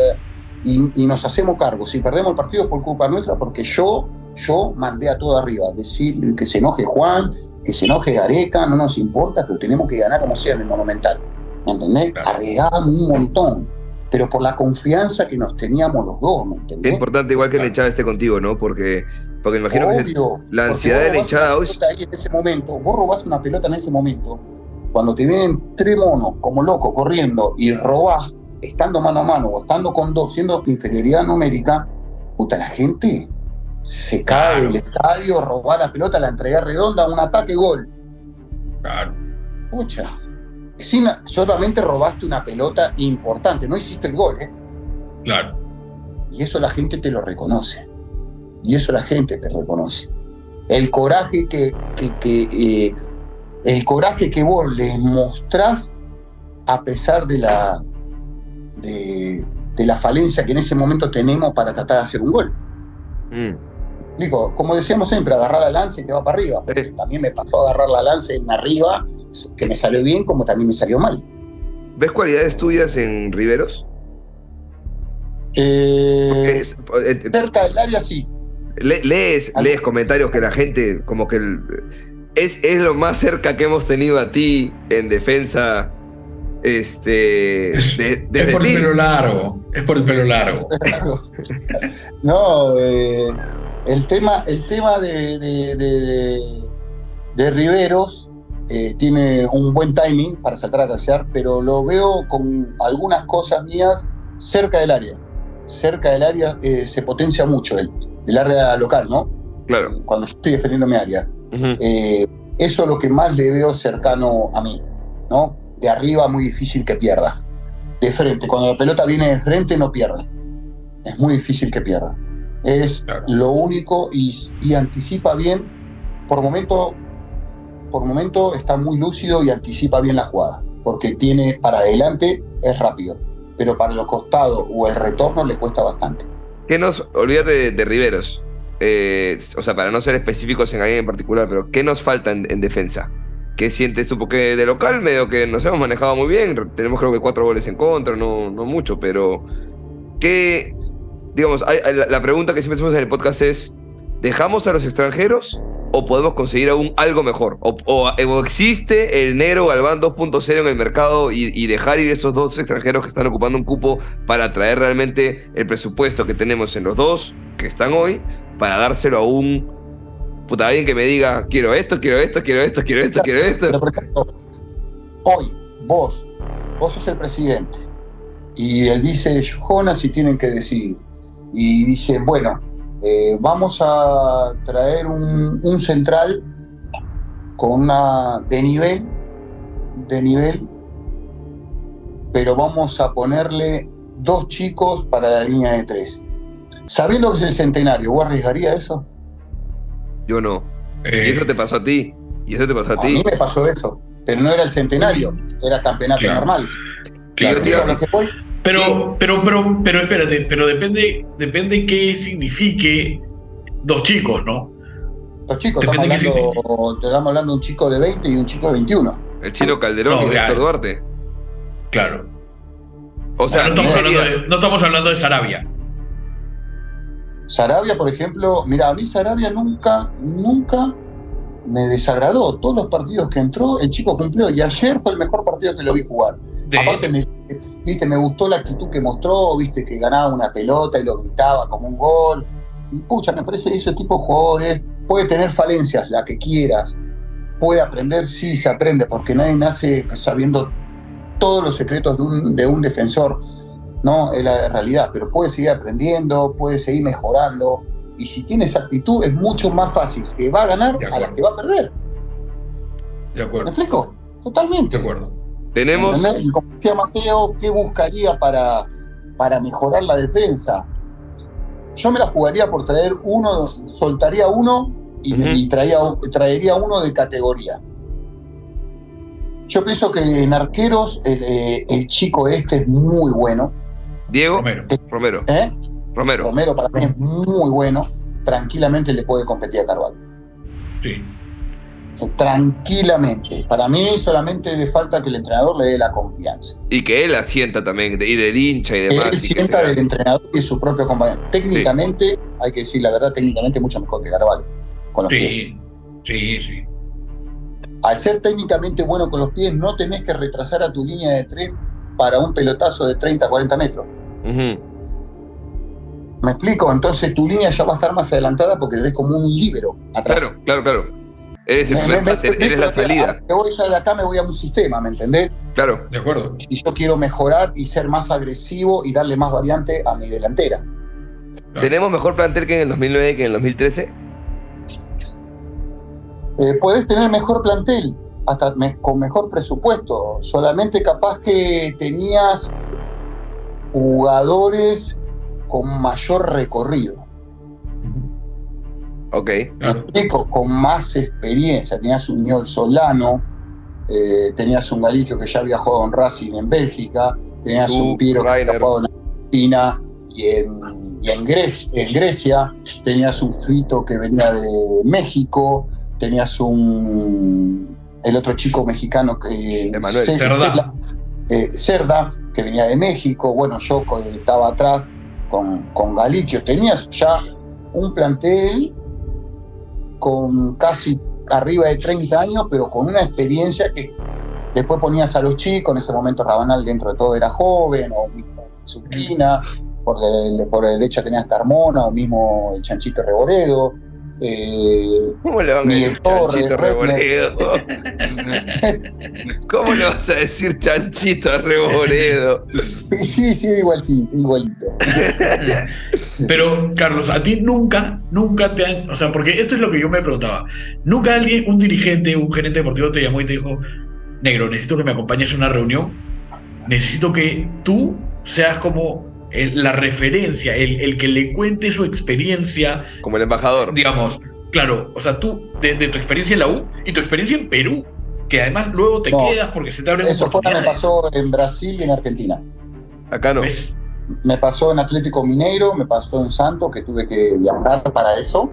Y, y nos hacemos cargo. Si perdemos el partido es por culpa nuestra, porque yo, yo mandé a todo arriba. Decir que se enoje Juan, que se enoje Gareca, no nos importa, pero tenemos que ganar como sea en el Monumental. ¿Me entendés? Claro. Arriesgábamos un montón, pero por la confianza que nos teníamos los dos, ¿me Es entendés? importante igual que la hinchada esté contigo, ¿no? Porque, porque imagino que la ansiedad de la hinchada hoy- ahí en ese momento, vos robás una pelota en ese momento, cuando te vienen tres monos como loco corriendo y robás, estando mano a mano o estando con dos, siendo inferioridad numérica, puta, la gente se cae Claro. del estadio, robar la pelota, la entrega redonda, un ataque, gol. Claro. Pucha, sin, solamente robaste una pelota importante, no hiciste el gol, ¿eh? Claro. Y eso la gente te lo reconoce. Y eso la gente te reconoce. El coraje que, que, que, eh, el coraje que vos les mostrás a pesar de la, de, de la falencia que en ese momento tenemos para tratar de hacer un gol. Mm. Digo, como decíamos siempre, agarrar la lanza y te va para arriba. Porque Sí. también me pasó a agarrar la lanza en arriba, que me salió bien, como también me salió mal. ¿Ves cualidades tuyas en Riveros? Eh, Es- eh, eh, cerca del área sí. le- lees, lees comentarios que la gente, como que el- es, es lo más cerca que hemos tenido a ti en defensa. Este. Es, de- es por el pelo largo. Es por el pelo largo. no, eh, el tema, el tema de, de, de- de- de Riveros eh, tiene un buen timing para saltar a cabecear, pero lo veo con algunas cosas mías cerca del área. Cerca del área eh, se potencia mucho el, el área local, ¿no? Claro. Cuando yo estoy defendiendo mi área. Eh, eso es lo que más le veo cercano a mí, ¿no? De arriba muy difícil que pierda. De frente, cuando la pelota viene de frente no pierde. Es muy difícil que pierda. Es Claro. lo único y, y anticipa bien. Por momento, por momento está muy lúcido y anticipa bien la jugada, porque tiene para adelante es rápido, pero para los costados o el retorno le cuesta bastante. ¿Qué nos. Olvídate de, de Riveros. Eh, o sea, para no ser específicos en alguien en particular, pero ¿qué nos falta en, en defensa? ¿Qué sientes tú? Porque de local medio que nos hemos manejado muy bien. Tenemos creo que cuatro goles en contra, no, no mucho, pero. ¿Qué. Digamos, hay- la, pregunta que siempre hacemos en el podcast es: ¿dejamos a los extranjeros o podemos conseguir aún algo mejor? ¿O, o- o existe el negro Galván 2.0 en el mercado y, y dejar ir esos dos extranjeros que están ocupando un cupo para traer realmente el presupuesto que tenemos en los dos que están hoy para dárselo a un. Puta, alguien que me diga, quiero esto, quiero esto, quiero esto, quiero esto, quiero esto. Pero, hoy, vos, vos sos el presidente y el vice Jonas y tienen que decidir. Y dicen, bueno, eh, vamos a traer un, un central con una de nivel, de nivel, pero vamos a ponerle dos chicos para la línea de tres. Sabiendo que es el centenario, ¿vos arriesgaría eso? Yo no. Eh, Y eso te pasó a ti. Y eso te pasó a A mí ti. me pasó eso, pero no era el centenario, era campeonato Claro. normal. claro, yo te iba Pero, pero, pero, pero espérate, pero depende, depende qué signifique dos chicos, ¿no? Los chicos, estamos Depende de qué hablando, te estamos hablando de un chico de 20 y un chico de 21. El chino Calderón No, y ya. Néstor Duarte. Claro. O sea, no, estamos ¿quién hablando sería? de, no estamos hablando de Sarabia. Sarabia, por ejemplo, mira, a mí Sarabia nunca, nunca me desagradó. Todos los partidos que entró, el chico cumplió. Y ayer fue el mejor partido que lo vi jugar. De Aparte, me, viste, me gustó la actitud que mostró, viste, que ganaba una pelota y lo gritaba como un gol. Y pucha, me parece que ese tipo de jugadores puede tener falencias, la que quieras. Puede aprender, sí se aprende, porque nadie nace sabiendo todos los secretos de un, de un defensor, ¿no? Es la realidad, pero puede seguir aprendiendo, puede seguir mejorando. Y si tiene esa actitud, es mucho más fácil que va a ganar a la acuerdo. que va a perder. de ¿Me acuerdo, explico? Totalmente. de acuerdo. Tenemos. Y como decía Mateo, ¿qué buscaría para, para mejorar la defensa? Yo me la jugaría por traer uno, soltaría uno y, traía, traería uno de categoría. Yo pienso que en arqueros el, eh, el chico este es muy bueno. Diego Romero. Romero. ¿eh? Romero. Romero para mí es muy bueno. Tranquilamente le puede competir a Carvalho. Sí. Tranquilamente. Para mí solamente le falta que el entrenador le dé la confianza. Y que él asienta también, y del hincha y demás. Él sienta del entrenador y de su propio compañero. Técnicamente, hay que decir la verdad, técnicamente mucho mejor que Carvalho. Con los pies. Sí, sí, sí. Al ser técnicamente bueno con los pies, no tenés que retrasar a tu línea de tres para un pelotazo de 30, 40 metros. ¿Me explico? Entonces tu línea ya va a estar más adelantada porque eres como un líbero atrás. Claro, claro, claro. Eres el Me- primer me- eres la salida. Me voy ya de acá, me voy a un sistema, ¿me entendés? Claro. De acuerdo. Y yo quiero mejorar y ser más agresivo y darle más variante a mi delantera. Claro. ¿Tenemos mejor plantel que en el 2009 que en el 2013? Eh, podés tener mejor plantel, hasta me- con mejor presupuesto. Solamente capaz que tenías jugadores con mayor recorrido. Ok. Claro. con más experiencia. Tenías un Ñol Solano, eh, tenías un Galicio que ya había jugado en Racing en Bélgica, tenías Tú, un Piero que había jugado en Argentina y en, y en, Grecia, tenías un Fito que venía de México, tenías un el otro chico mexicano que Cerda. Cerda, eh, Cerda, que venía de México, bueno, yo estaba atrás con, con Galiquio, tenías ya un plantel con casi arriba de 30 años, pero con una experiencia que después ponías a los chicos, en ese momento Rabanal dentro de todo era joven, o mismo Zucchina, por, de- por derecha tenías Carmona, o mismo el Chanchito Reboredo. Eh, ¿Cómo le van a decir Chanchito Reboredo? ¿Cómo le vas a decir Chanchito Reboredo? sí, sí, igual sí, igualito. Pero, Carlos, a ti nunca, nunca te han. O sea, porque esto es lo que yo me preguntaba. Nunca alguien, un dirigente, un gerente deportivo te llamó y te dijo: Negro, necesito que me acompañes a una reunión. Necesito que tú seas como el- la referencia, el, el que le cuente su experiencia, Como el embajador. digamos. Claro, o sea, tú, de, de tu experiencia en la U y tu experiencia en Perú, que además luego te No, quedas porque se te abren Eso fue, me pasó en Brasil y en Argentina. Acá no. ¿Ves? Me pasó en Atlético Mineiro, me pasó en Santo, que tuve que viajar para eso,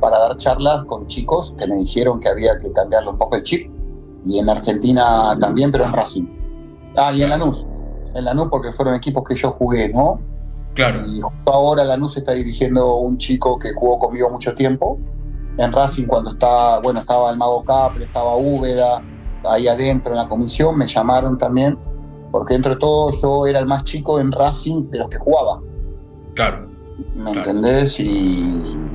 para dar charlas con chicos que me dijeron que había que cambiarle un poco el chip. Y en Argentina también, pero en Brasil. Ah, y en Lanús. En Lanús porque fueron equipos que yo jugué, ¿no? Claro. Y justo ahora Lanús está dirigiendo un chico que jugó conmigo mucho tiempo. En Racing cuando estaba, bueno, estaba el Mago Capri, estaba Úbeda, ahí adentro en la comisión, me llamaron también, porque dentro de todo yo era el más chico en Racing de los que jugaba. Claro. ¿Me Claro. entendés? Y,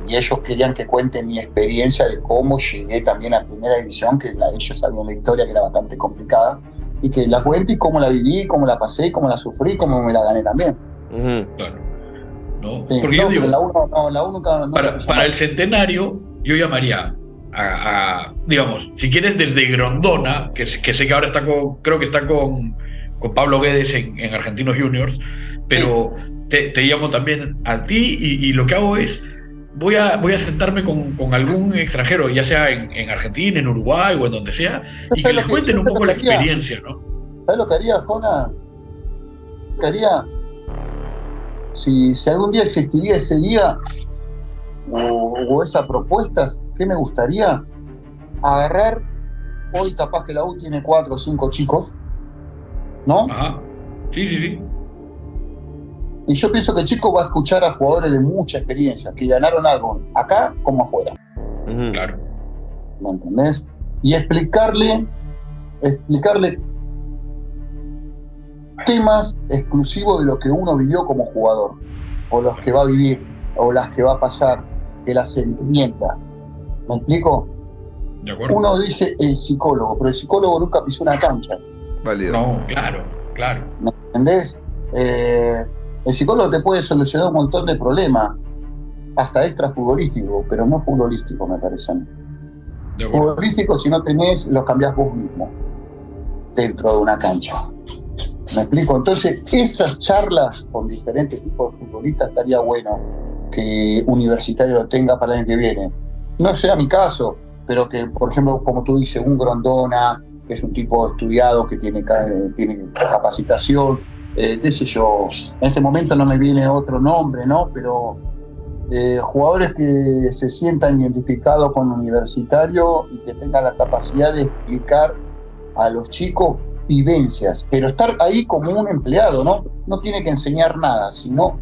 y ellos querían que cuente mi experiencia de cómo llegué también a Primera División, que la, ellos sabían la historia que era bastante complicada, y que la cuente y cómo la viví, cómo la pasé, cómo la sufrí, cómo me la gané también. Ujú. Claro. ¿No? Sí, Porque no, yo digo, la uno, no, la uno nunca- nunca para, para el centenario, yo llamaría a, a, digamos, si quieres desde Grondona, que, que sé que ahora está con, creo que está con, con Pablo Guedes en, en Argentinos Juniors, pero te, te llamo también a ti y, y lo que hago es, voy a, voy a sentarme con, con algún extranjero, ya sea en, en Argentina, en Uruguay o en donde sea, y que ¿Sabes les que- cuenten un poco la haría? experiencia, ¿no? ¿Sabes lo que haría, Jona? Lo que haría, si, si algún día existiría ese día o, o esas propuestas, ¿qué me gustaría? Agarrar, hoy capaz que la U tiene cuatro o cinco chicos, ¿no? Ajá. Sí, sí, sí. Y yo pienso que el chico va a escuchar a jugadores de mucha experiencia, que ganaron algo acá como afuera. Claro. ¿me entendés? Y explicarle, explicarle temas exclusivos de lo que uno vivió como jugador, o los que va a vivir, o las que va a pasar, que las entienda. ¿Me explico? ¿De acuerdo? Uno dice el psicólogo, pero el psicólogo nunca pisó una cancha, Válido. No, claro, claro. ¿me entendés? Eh, el psicólogo te puede solucionar un montón de problemas, hasta extra futbolístico, pero no futbolístico, me parece. De futbolístico, si no tenés, los cambiás vos mismo dentro de una cancha. ¿Me explico? Entonces, esas charlas con diferentes tipos de futbolistas estaría bueno que Universitario lo tenga para el año que viene. No sea mi caso, pero que, por ejemplo, como tú dices, un Grondona, que es un tipo estudiado, que tiene, ca- tiene capacitación, eh, qué sé yo, en este momento no me viene otro nombre, ¿no? Pero eh, jugadores que se sientan identificados con Universitario y que tengan la capacidad de explicar a los chicos vivencias, pero estar ahí como un empleado, ¿no? No tiene que enseñar nada, sino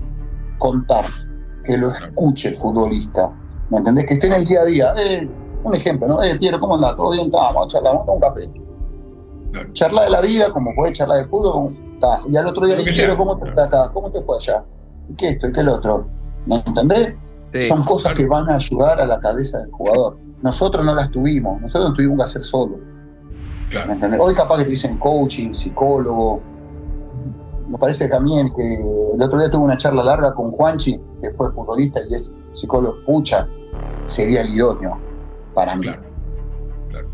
contar, que lo escuche el futbolista, ¿me entendés? Que esté en el día a día. Eh, un ejemplo, ¿no? Eh, Piero, ¿cómo andás? ¿Todo bien? Vamos a charlar, vamos a un café. Claro. Charla de la vida, como puede charlar de fútbol, y al otro día le sea. ¿cómo te está acá? ¿Cómo te fue allá? ¿Y qué esto? ¿Y qué el otro? ¿Me entendés? Sí. Son cosas que van a ayudar a la cabeza del jugador. Nosotros no las tuvimos, nosotros tuvimos que hacer solo. ¿me Claro. entendés? Hoy capaz que te dicen coaching, psicólogo. Me parece que a mí el, que el otro día tuve una charla larga con Juanchi, que fue futbolista y es psicólogo pucha, sería el idóneo para mí. Claro.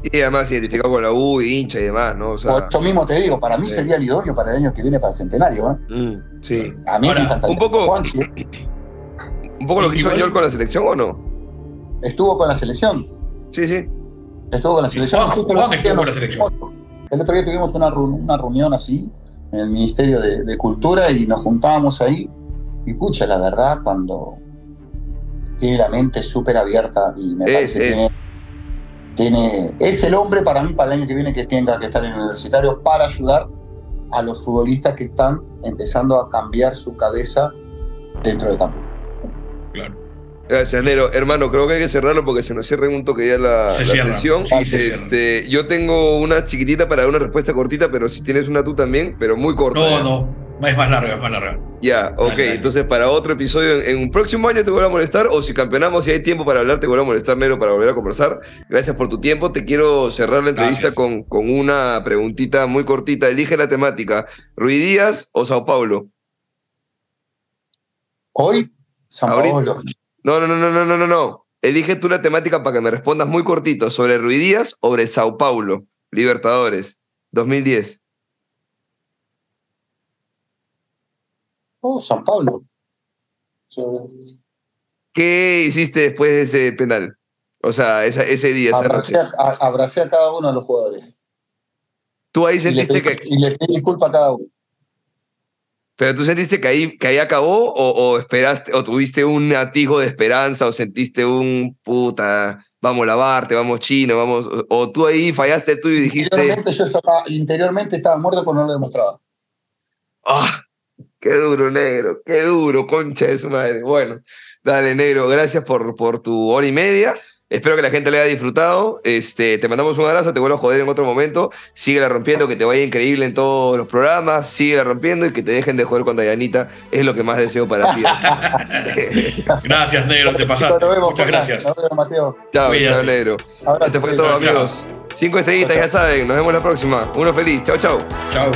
Y además identificado con la U, hincha y demás, ¿no? O sea, Por eso mismo te digo, para mí Sí. sería el idóneo para el año que viene para el centenario. ¿eh? mm, sí. A mí Ahora, me encantaría. un poco- Juanchi ¿Un poco lo que hizo Yol con la selección o no? estuvo con la selección. Sí, sí. Estuvo con la selección. Juan- estuvo día con la selección. El otro día tuvimos una, una reunión así en el Ministerio de, de Cultura y nos juntábamos ahí. Y pucha, la verdad, cuando tiene la mente súper abierta y me Es, parece que es. tiene, tiene- es el hombre para mí para el año que viene que tenga que estar en el universitario para ayudar a los futbolistas que están empezando a cambiar su cabeza dentro del campo. Claro. Gracias, Nero. Hermano, creo que hay que cerrarlo porque se nos cierra en un toque ya la, Se la cierra. sesión. Sí, se este, yo tengo una chiquitita para dar una respuesta cortita, pero si tienes una tú también, pero muy corta. No, ¿ya? no. Es más larga, es más larga. Ya, ok. dale. Entonces, para otro episodio, en, en un próximo año te vuelvo a molestar, o si campeonamos y hay tiempo para hablar, te vuelvo a molestar, Nero, para volver a conversar. Gracias por tu tiempo. Te quiero cerrar la entrevista con, con una preguntita muy cortita. Elige la temática: ¿Ruiz Díaz o Sao Paulo? Hoy, San Ahorita. Paolo. No, no, no, no, no, no, no, no. Elige tú la temática para que me respondas muy cortito. ¿Sobre Ruiz Díaz o sobre Sao Paulo? Libertadores, 2010. Oh, San Pablo. Sí. ¿Qué hiciste después de ese penal? O sea, esa- ese día, esa Abracé a, a- abracé a cada uno de los jugadores. Tú ahí Y le, sentiste pedí, que. y le pedí disculpas a cada uno. Pero tú sentiste que ahí, que ahí acabó o, o esperaste o tuviste un atijo de esperanza o sentiste un puta, vamos a lavarte, vamos chino, vamos. O, o tú ahí fallaste tú y dijiste, Interiormente yo estaba, interiormente estaba muerto, pero no lo demostraba. ah, qué duro, negro, qué duro, concha de su madre. Bueno, dale, negro, gracias por, por tu hora y media. Espero que la gente le haya disfrutado. Este, te mandamos un abrazo, te vuelvo a joder en otro momento. Síguela rompiendo, que te vaya increíble en todos los programas. Síguela rompiendo y que te dejen de joder con Dayanita. Es lo que más deseo para ti. Gracias, negro, te pasaste. Nos vemos, Muchas gracias. Nos vemos, Mateo. chao, Cuídate. chao, negro. Abrazo, Este fue todo, Chao, amigos. Cinco estrellitas, Chao, ya saben. Nos vemos la próxima. Uno feliz. Chao, chao. Chao.